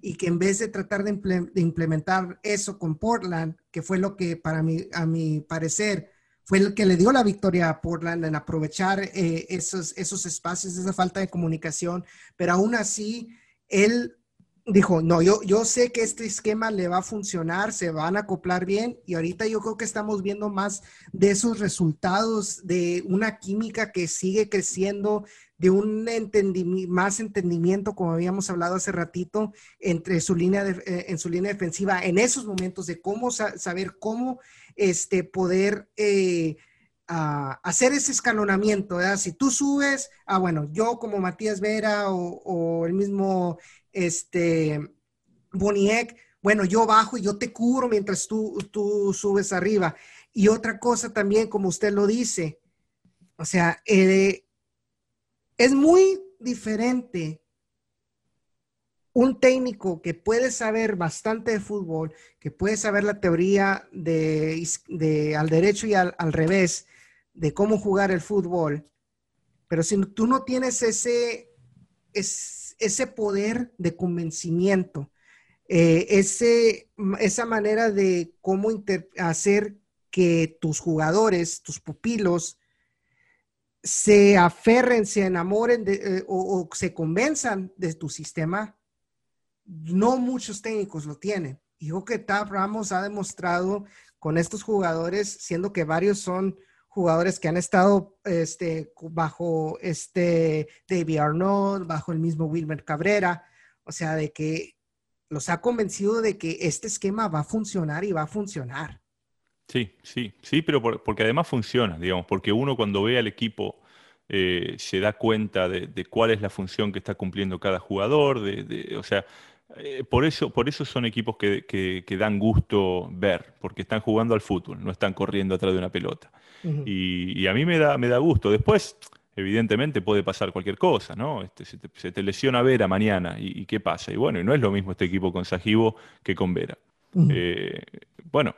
y que en vez de tratar de, implementar eso con Portland, que fue lo que para mí, a mi parecer, fue el que le dio la victoria a Portland en aprovechar eh, esos, esos espacios, esa falta de comunicación, pero aún así, él dijo, no, yo, yo sé que este esquema le va a funcionar, se van a acoplar bien y ahorita yo creo que estamos viendo más de esos resultados de una química que sigue creciendo, de un entendimiento, más entendimiento, como habíamos hablado hace ratito, entre su línea de, eh, en su línea defensiva, en esos momentos de cómo saber cómo este, poder eh, hacer ese escalonamiento. Si tú subes, ah, bueno, yo como Matías Vera o, el mismo este, Boniek, bueno, yo bajo y yo te cubro mientras tú, tú subes arriba. Y otra cosa también, como usted lo dice, o sea, eh, es muy diferente un técnico que puede saber bastante de fútbol, que puede saber la teoría de, al derecho y al, revés de cómo jugar el fútbol, pero si tú no tienes ese, ese poder de convencimiento, eh, ese, esa manera de cómo hacer que tus jugadores, tus pupilos, se aferren, se enamoren eh, o, se convenzan de tu sistema, no muchos técnicos lo tienen. Y yo que Tab Ramos ha demostrado con estos jugadores, siendo que varios son jugadores que han estado este, bajo este David Arnold, bajo el mismo Wilmer Cabrera, o sea, de que los ha convencido de que este esquema va a funcionar y va a funcionar. Sí, sí, sí, pero porque además funciona, digamos, porque uno cuando ve al equipo eh, se da cuenta de, cuál es la función que está cumpliendo cada jugador, de, o sea, eh, por, eso, por eso son equipos que, dan gusto ver, porque están jugando al fútbol, no están corriendo atrás de una pelota. y, a mí me da, me da gusto. Después, evidentemente puede pasar cualquier cosa, ¿no? Este, se, te, lesiona Vera mañana y, qué pasa. Y bueno, y no es lo mismo este equipo con Sajibo que con Vera. Eh, bueno,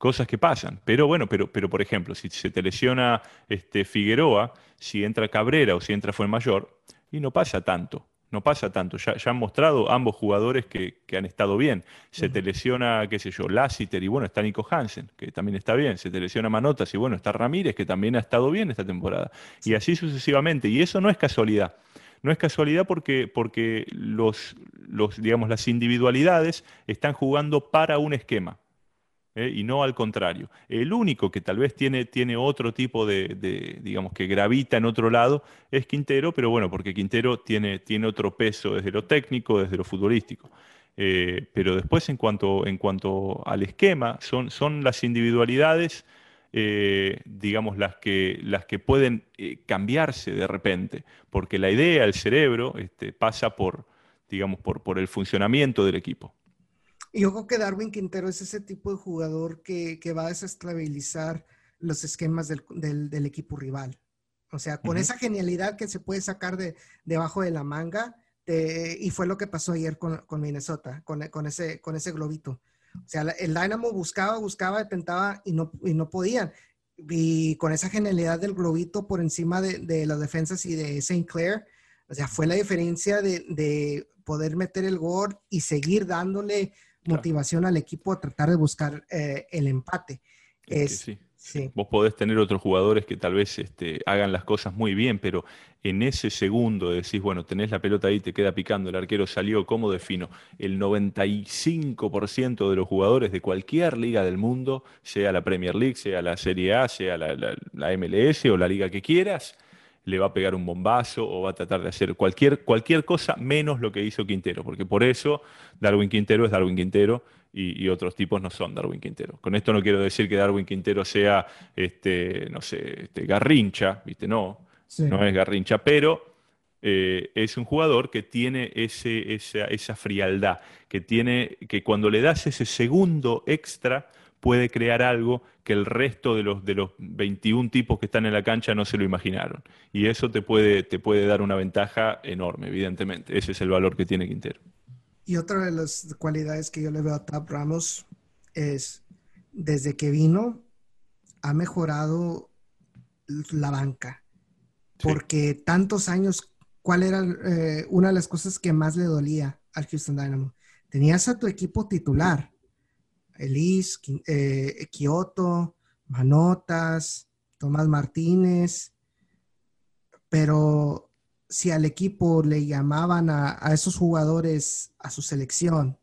cosas que pasan. Pero bueno, pero, pero por ejemplo, si se te lesiona este, Figueroa, si entra Cabrera o si entra Fuenmayor, y no pasa tanto. No pasa tanto. Ya, han mostrado ambos jugadores que, han estado bien. Se te lesiona, qué sé yo, Lassiter y bueno, está Nico Hansen, que también está bien. Se te lesiona Manotas y bueno, está Ramírez, que también ha estado bien esta temporada. Y así sucesivamente. Y eso no es casualidad. No es casualidad porque, porque los, los, digamos, las individualidades están jugando para un esquema. ¿Eh? y no al contrario. El único que tal vez tiene, tiene otro tipo de, digamos, que gravita en otro lado es Quintero, pero bueno, porque Quintero tiene, tiene otro peso desde lo técnico, desde lo futbolístico. Eh, pero después en cuanto, en cuanto al esquema, son, son las individualidades, eh, digamos, las que, las que pueden cambiarse de repente, porque la idea, el cerebro, este, pasa por, digamos, por, por el funcionamiento del equipo. Y yo creo que Darwin Quintero es ese tipo de jugador que, va a desestabilizar los esquemas del, equipo rival. O sea, con esa genialidad que se puede sacar de debajo de la manga, y fue lo que pasó ayer con, Minnesota, con, con, ese, con ese globito. O sea, el Dynamo buscaba, buscaba, intentaba y no, y no podían. Y con esa genialidad del globito por encima de, las defensas y de St. Clair, o sea, fue la diferencia de, de poder meter el gol y seguir dándole motivación al equipo a tratar de buscar eh, el empate. Es, Vos podés tener otros jugadores que tal vez este, hagan las cosas muy bien, pero en ese segundo decís, bueno, tenés la pelota ahí, te queda picando, el arquero salió, ¿cómo defino? El 95% de los jugadores de cualquier liga del mundo, sea la Premier League, sea la Serie A, sea la, la MLS o la liga que quieras, le va a pegar un bombazo o va a tratar de hacer cualquier, cualquier cosa menos lo que hizo Quintero, porque por eso Darwin Quintero es Darwin Quintero y, otros tipos no son Darwin Quintero. Con esto no quiero decir que Darwin Quintero sea, este, no sé, este, Garrincha, ¿viste? No, no es Garrincha, pero eh, es un jugador que tiene ese, esa, esa frialdad, que tiene, que cuando le das ese segundo extra, puede crear algo que el resto de los, de los 21 tipos que están en la cancha no se lo imaginaron. Y eso te puede, te puede dar una ventaja enorme, evidentemente. Ese es el valor que tiene Quintero. Y otra de las cualidades que yo le veo a Tab Ramos es, desde que vino, ha mejorado la banca. Porque tantos años, ¿cuál era eh, una de las cosas que más le dolía al Houston Dynamo? Tenías a tu equipo titular Elis, eh, Kioto, Manotas, Tomás Martínez, pero si al equipo le llamaban a, esos jugadores a su selección,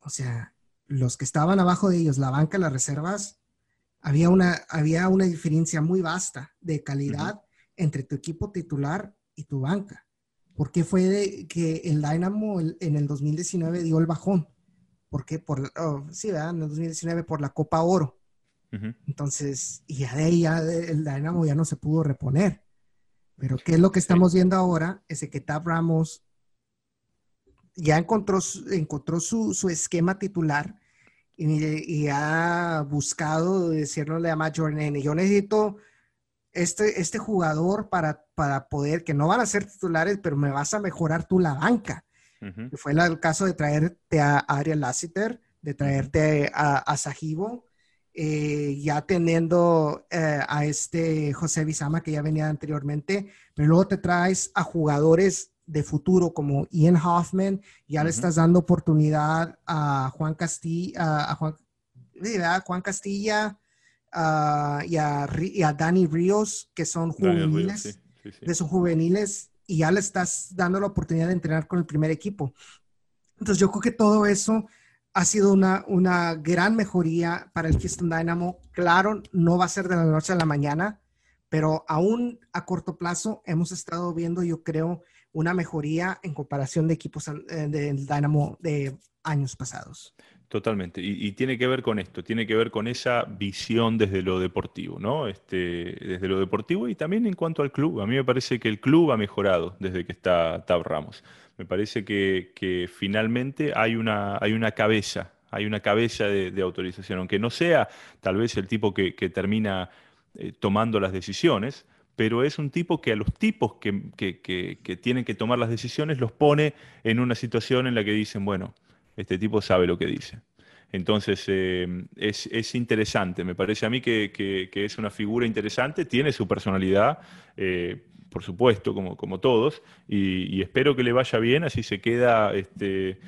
o sea, los que estaban abajo de ellos, la banca, las reservas, había una, había una diferencia muy vasta de calidad entre tu equipo titular y tu banca. Porque fue de que el Dynamo en el 2019 dio el bajón. ¿Por qué? Por, oh, sí, ¿verdad? En el 2019 por la Copa Oro. Entonces, y ya de ahí ya el Dynamo ya no se pudo reponer. Pero ¿qué es lo que estamos viendo ahora? Es que Tab Ramos ya encontró, encontró su, su esquema titular y, y, ha buscado decirle a Matt Jordan, yo necesito este, este jugador para, para poder, que no van a ser titulares, pero me vas a mejorar tú la banca. Fue el caso de traerte a Ariel Lassiter, de traerte a, a Sajibo, eh, ya teniendo eh, a este José Bizama que ya venía anteriormente, pero luego te traes a jugadores de futuro como Ian Hoffman, ya le estás dando oportunidad a Juan Castilla, a Juan, Juan Castilla y, a, y, a, Dani Ríos, que son juveniles, de sus juveniles y ya le estás dando la oportunidad de entrenar con el primer equipo. Entonces yo creo que todo eso ha sido una, una gran mejoría para el Houston Dynamo. Claro, no va a ser de la noche a la mañana, pero aún a corto plazo hemos estado viendo, yo creo, una mejoría en comparación de equipos eh, del Dynamo de años pasados. Totalmente. Y, tiene que ver con esto, tiene que ver con esa visión desde lo deportivo, ¿no? Este, desde lo deportivo y también en cuanto al club. A mí me parece que el club ha mejorado desde que está Tab Ramos. Me parece que, finalmente hay una, hay una cabeza, hay una cabeza de, autorización, aunque no sea tal vez el tipo que, termina eh, tomando las decisiones, pero es un tipo que a los tipos que, que tienen que tomar las decisiones los pone en una situación en la que dicen, bueno, este tipo sabe lo que dice. Entonces, eh, es, interesante, me parece a mí que, es una figura interesante, tiene su personalidad, eh, por supuesto, como, como todos, y, espero que le vaya bien, así se queda, este,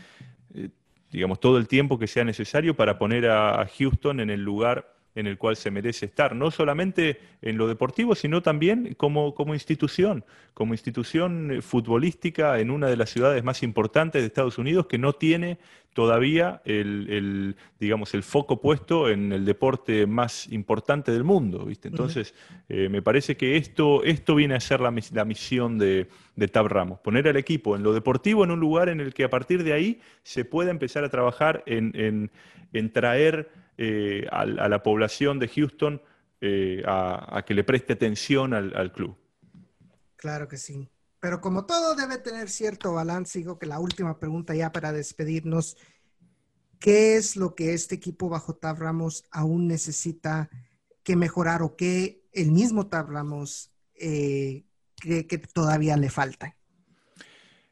eh, digamos, todo el tiempo que sea necesario para poner a Houston en el lugar en el cual se merece estar, no solamente en lo deportivo, sino también como, como institución, como institución eh, futbolística en una de las ciudades más importantes de Estados Unidos que no tiene todavía el, digamos, el foco puesto en el deporte más importante del mundo. ¿viste? Entonces, eh, me parece que esto, esto viene a ser la, la misión de, de Tab Ramos, poner al equipo en lo deportivo en un lugar en el que a partir de ahí se pueda empezar a trabajar en, en, en traer eh, a, la población de Houston eh, a, que le preste atención al, club. Claro que sí. Pero como todo debe tener cierto balance, digo que la última pregunta ya para despedirnos, ¿qué es lo que este equipo bajo Tab Ramos aún necesita que mejorar o qué el mismo Tab Ramos eh, cree que todavía le falta?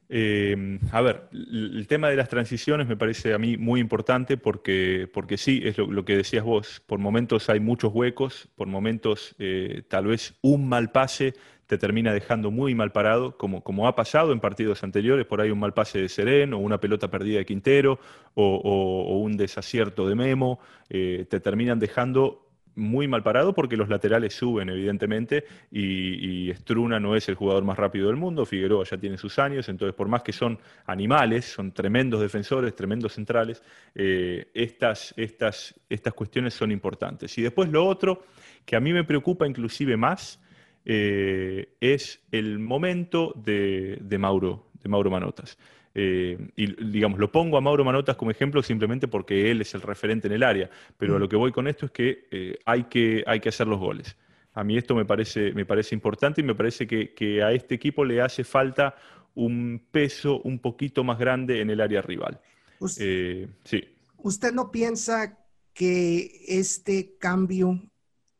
Eh, a ver, el tema de las transiciones me parece a mí muy importante porque, porque sí, es lo, que decías vos, por momentos hay muchos huecos, por momentos eh, tal vez un mal pase te termina dejando muy mal parado, como, como ha pasado en partidos anteriores, por ahí un mal pase de Serén o una pelota perdida de Quintero o, un desacierto de Memo, eh, te terminan dejando muy mal parado porque los laterales suben, evidentemente, y, Struna no es el jugador más rápido del mundo, Figueroa ya tiene sus años, entonces por más que son animales, son tremendos defensores, tremendos centrales, eh, estas, estas, estas cuestiones son importantes. Y después lo otro que a mí me preocupa inclusive más eh, es el momento de, Mauro, de Mauro Manotas. Eh, y digamos, lo pongo a Mauro Manotas como ejemplo simplemente porque él es el referente en el área, pero a lo que voy con esto es que, eh, hay, que hay que hacer los goles. A mí esto me parece, me parece importante y me parece que, a este equipo le hace falta un peso un poquito más grande en el área rival. ¿Usted, sí. ¿Usted no piensa que este cambio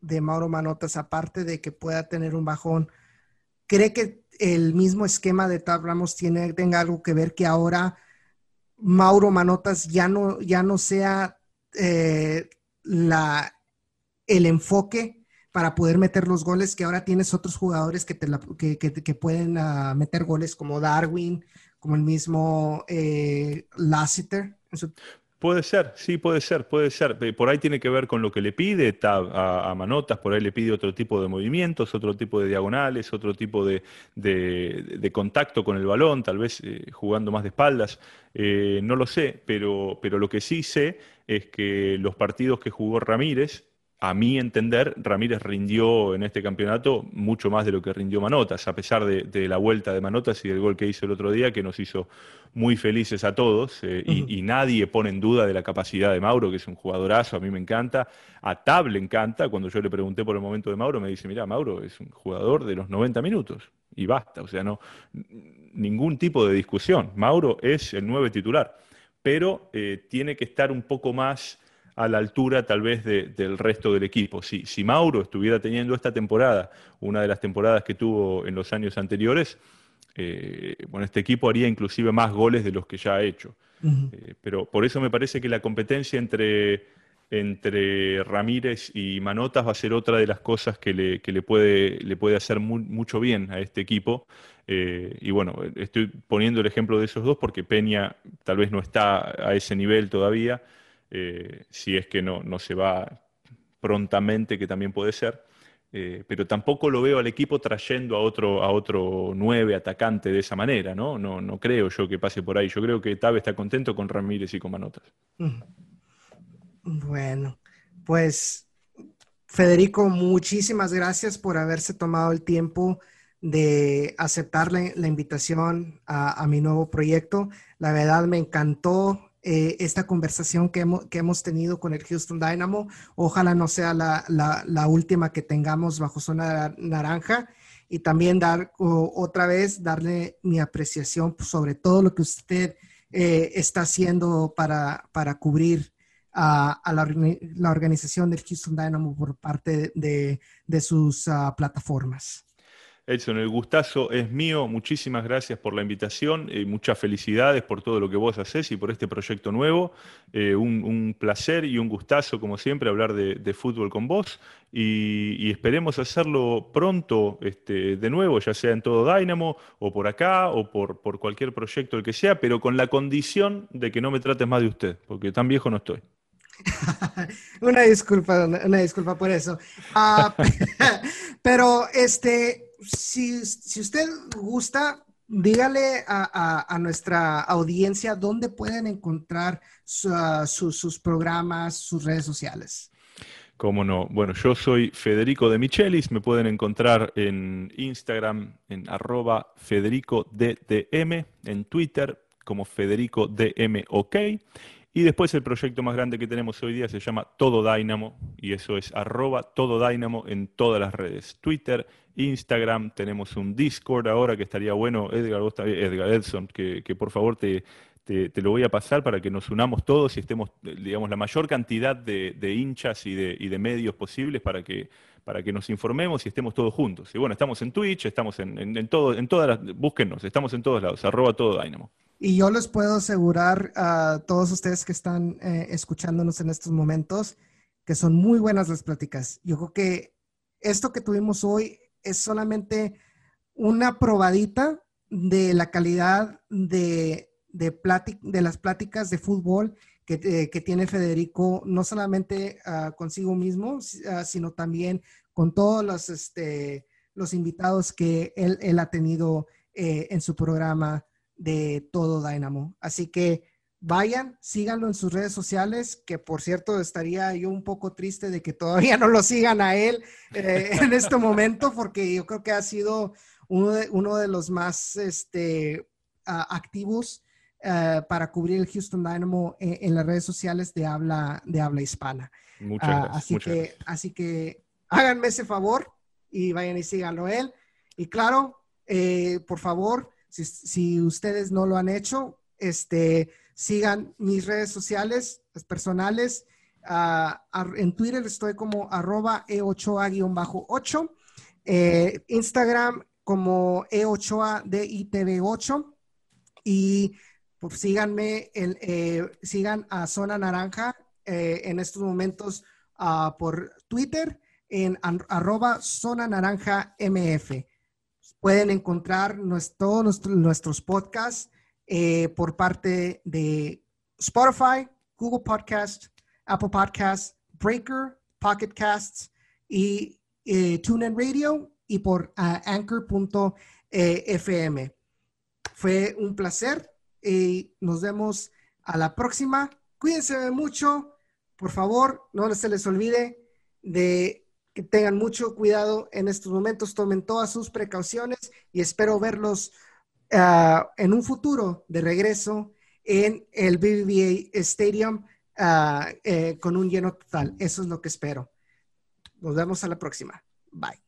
de Mauro Manotas, aparte de que pueda tener un bajón, cree que el mismo esquema de Tab Ramos tiene, tenga algo que ver que ahora Mauro Manotas ya no, ya no sea eh, la, el enfoque para poder meter los goles, que ahora tienes otros jugadores que, te pueden ah, meter goles como Darwin, como el mismo eh, Lassiter. Puede ser, sí, puede ser, puede ser. Por ahí tiene que ver con lo que le pide a, Manotas, por ahí le pide otro tipo de movimientos, otro tipo de diagonales, otro tipo de, contacto con el balón, tal vez eh, jugando más de espaldas. Eh, no lo sé, pero, pero lo que sí sé es que los partidos que jugó Ramírez, a mi entender, Ramírez rindió en este campeonato mucho más de lo que rindió Manotas, a pesar de, la vuelta de Manotas y del gol que hizo el otro día, que nos hizo muy felices a todos. Eh, y, nadie pone en duda de la capacidad de Mauro, que es un jugadorazo, a mí me encanta. A Tab le encanta. Cuando yo le pregunté por el momento de Mauro, me dice: Mira, Mauro es un jugador de los 90 minutos. Y basta, o sea, no ningún tipo de discusión. Mauro es el nueve titular, pero eh, tiene que estar un poco más a la altura tal vez del resto del equipo. Si, si Mauro estuviera teniendo esta temporada, una de las temporadas que tuvo en los años anteriores, eh, bueno, este equipo haría inclusive más goles de los que ya ha hecho. Eh, pero por eso me parece que la competencia entre, entre Ramírez y Manotas va a ser otra de las cosas que le, le, puede, le puede hacer mucho bien a este equipo. Eh, y bueno, estoy poniendo el ejemplo de esos dos porque Peña tal vez no está a ese nivel todavía. Eh, si es que no, no se va prontamente, que también puede ser. Eh, pero tampoco lo veo al equipo trayendo a otro, a otro nueve atacante de esa manera, ¿no? ¿no? No creo yo que pase por ahí. Yo creo que Tabe está contento con Ramírez y con Manotas. Bueno, pues Federico, muchísimas gracias por haberse tomado el tiempo de aceptar la, invitación a, mi nuevo proyecto. La verdad me encantó eh, esta conversación que hemos, que hemos, tenido con el Houston Dynamo. Ojalá no sea la, la, última que tengamos bajo zona naranja y también dar otra vez, darle mi apreciación sobre todo lo que usted eh, está haciendo para, para cubrir a, la, la, organización del Houston Dynamo por parte de, de sus ah, plataformas. Edson, el gustazo es mío. Muchísimas gracias por la invitación y muchas felicidades por todo lo que vos haces y por este proyecto nuevo. Eh, un, placer y un gustazo, como siempre, hablar de, fútbol con vos y, esperemos hacerlo pronto este, de nuevo, ya sea en todo Dynamo o por acá o por, por cualquier proyecto el que sea, pero con la condición de que no me trates más de usted, porque tan viejo no estoy. una disculpa, una disculpa por eso. Ah, pero este, si, usted gusta, dígale a, nuestra audiencia dónde pueden encontrar sus programas, sus redes sociales. Cómo no. Bueno, yo soy Federico de Michelis. Me pueden encontrar en Instagram en arroba Federico DDM, en Twitter como Federico OK. Y después el proyecto más grande que tenemos hoy día se llama Todo Dynamo y eso es arroba Todo Dynamo en todas las redes. Twitter, Instagram, tenemos un Discord ahora que estaría bueno, Edgar, Edgar Edson, que, por favor te, te, lo voy a pasar para que nos unamos todos y estemos, digamos, la mayor cantidad de, hinchas y de, de, medios posibles para que, para que nos informemos y estemos todos juntos. Y bueno, estamos en Twitch, estamos en, en, todo, en todas las, búsquennos, estamos en todos lados, arroba todo Dynamo. Y yo les puedo asegurar a todos ustedes que están eh, escuchándonos en estos momentos que son muy buenas las pláticas. Yo creo que esto que tuvimos hoy es solamente una probadita de la calidad de, de, de las pláticas de fútbol que, que tiene Federico, no solamente ah, consigo mismo, ah, sino también con todos los, este, los invitados que él, él ha tenido eh, en su programa de Todo Dynamo. Así que vayan, síganlo en sus redes sociales, que por cierto estaría yo un poco triste de que todavía no lo sigan a él eh, en este momento, porque yo creo que ha sido uno de, uno de los más este, activos eh, para cubrir el Houston Dynamo en, las redes sociales de habla, de habla hispana. Muchas ah, gracias. así, que, así que háganme ese favor y vayan y síganlo él. Y claro, eh, por favor, si, si, ustedes no lo han hecho, este, sigan mis redes sociales personales. Uh, en Twitter estoy como arroba e8a-8. Eh, Instagram como e8a itv 8 y pues, síganme, en, eh, sigan a Zona Naranja eh, en estos momentos uh, por Twitter en arroba Zona Naranja MF. Pueden encontrar nuestro, nuestros podcasts eh, por parte de Spotify, Google Podcast, Apple Podcasts, Breaker, Pocket Casts y eh, TuneIn Radio y por uh, anchor.fm. Fue un placer y nos vemos a la próxima. Cuídense mucho. Por favor, no se les olvide de que tengan mucho cuidado en estos momentos, tomen todas sus precauciones y espero verlos uh, en un futuro de regreso en el BBVA Stadium uh, eh, con un lleno total. Eso es lo que espero. Nos vemos a la próxima. Bye.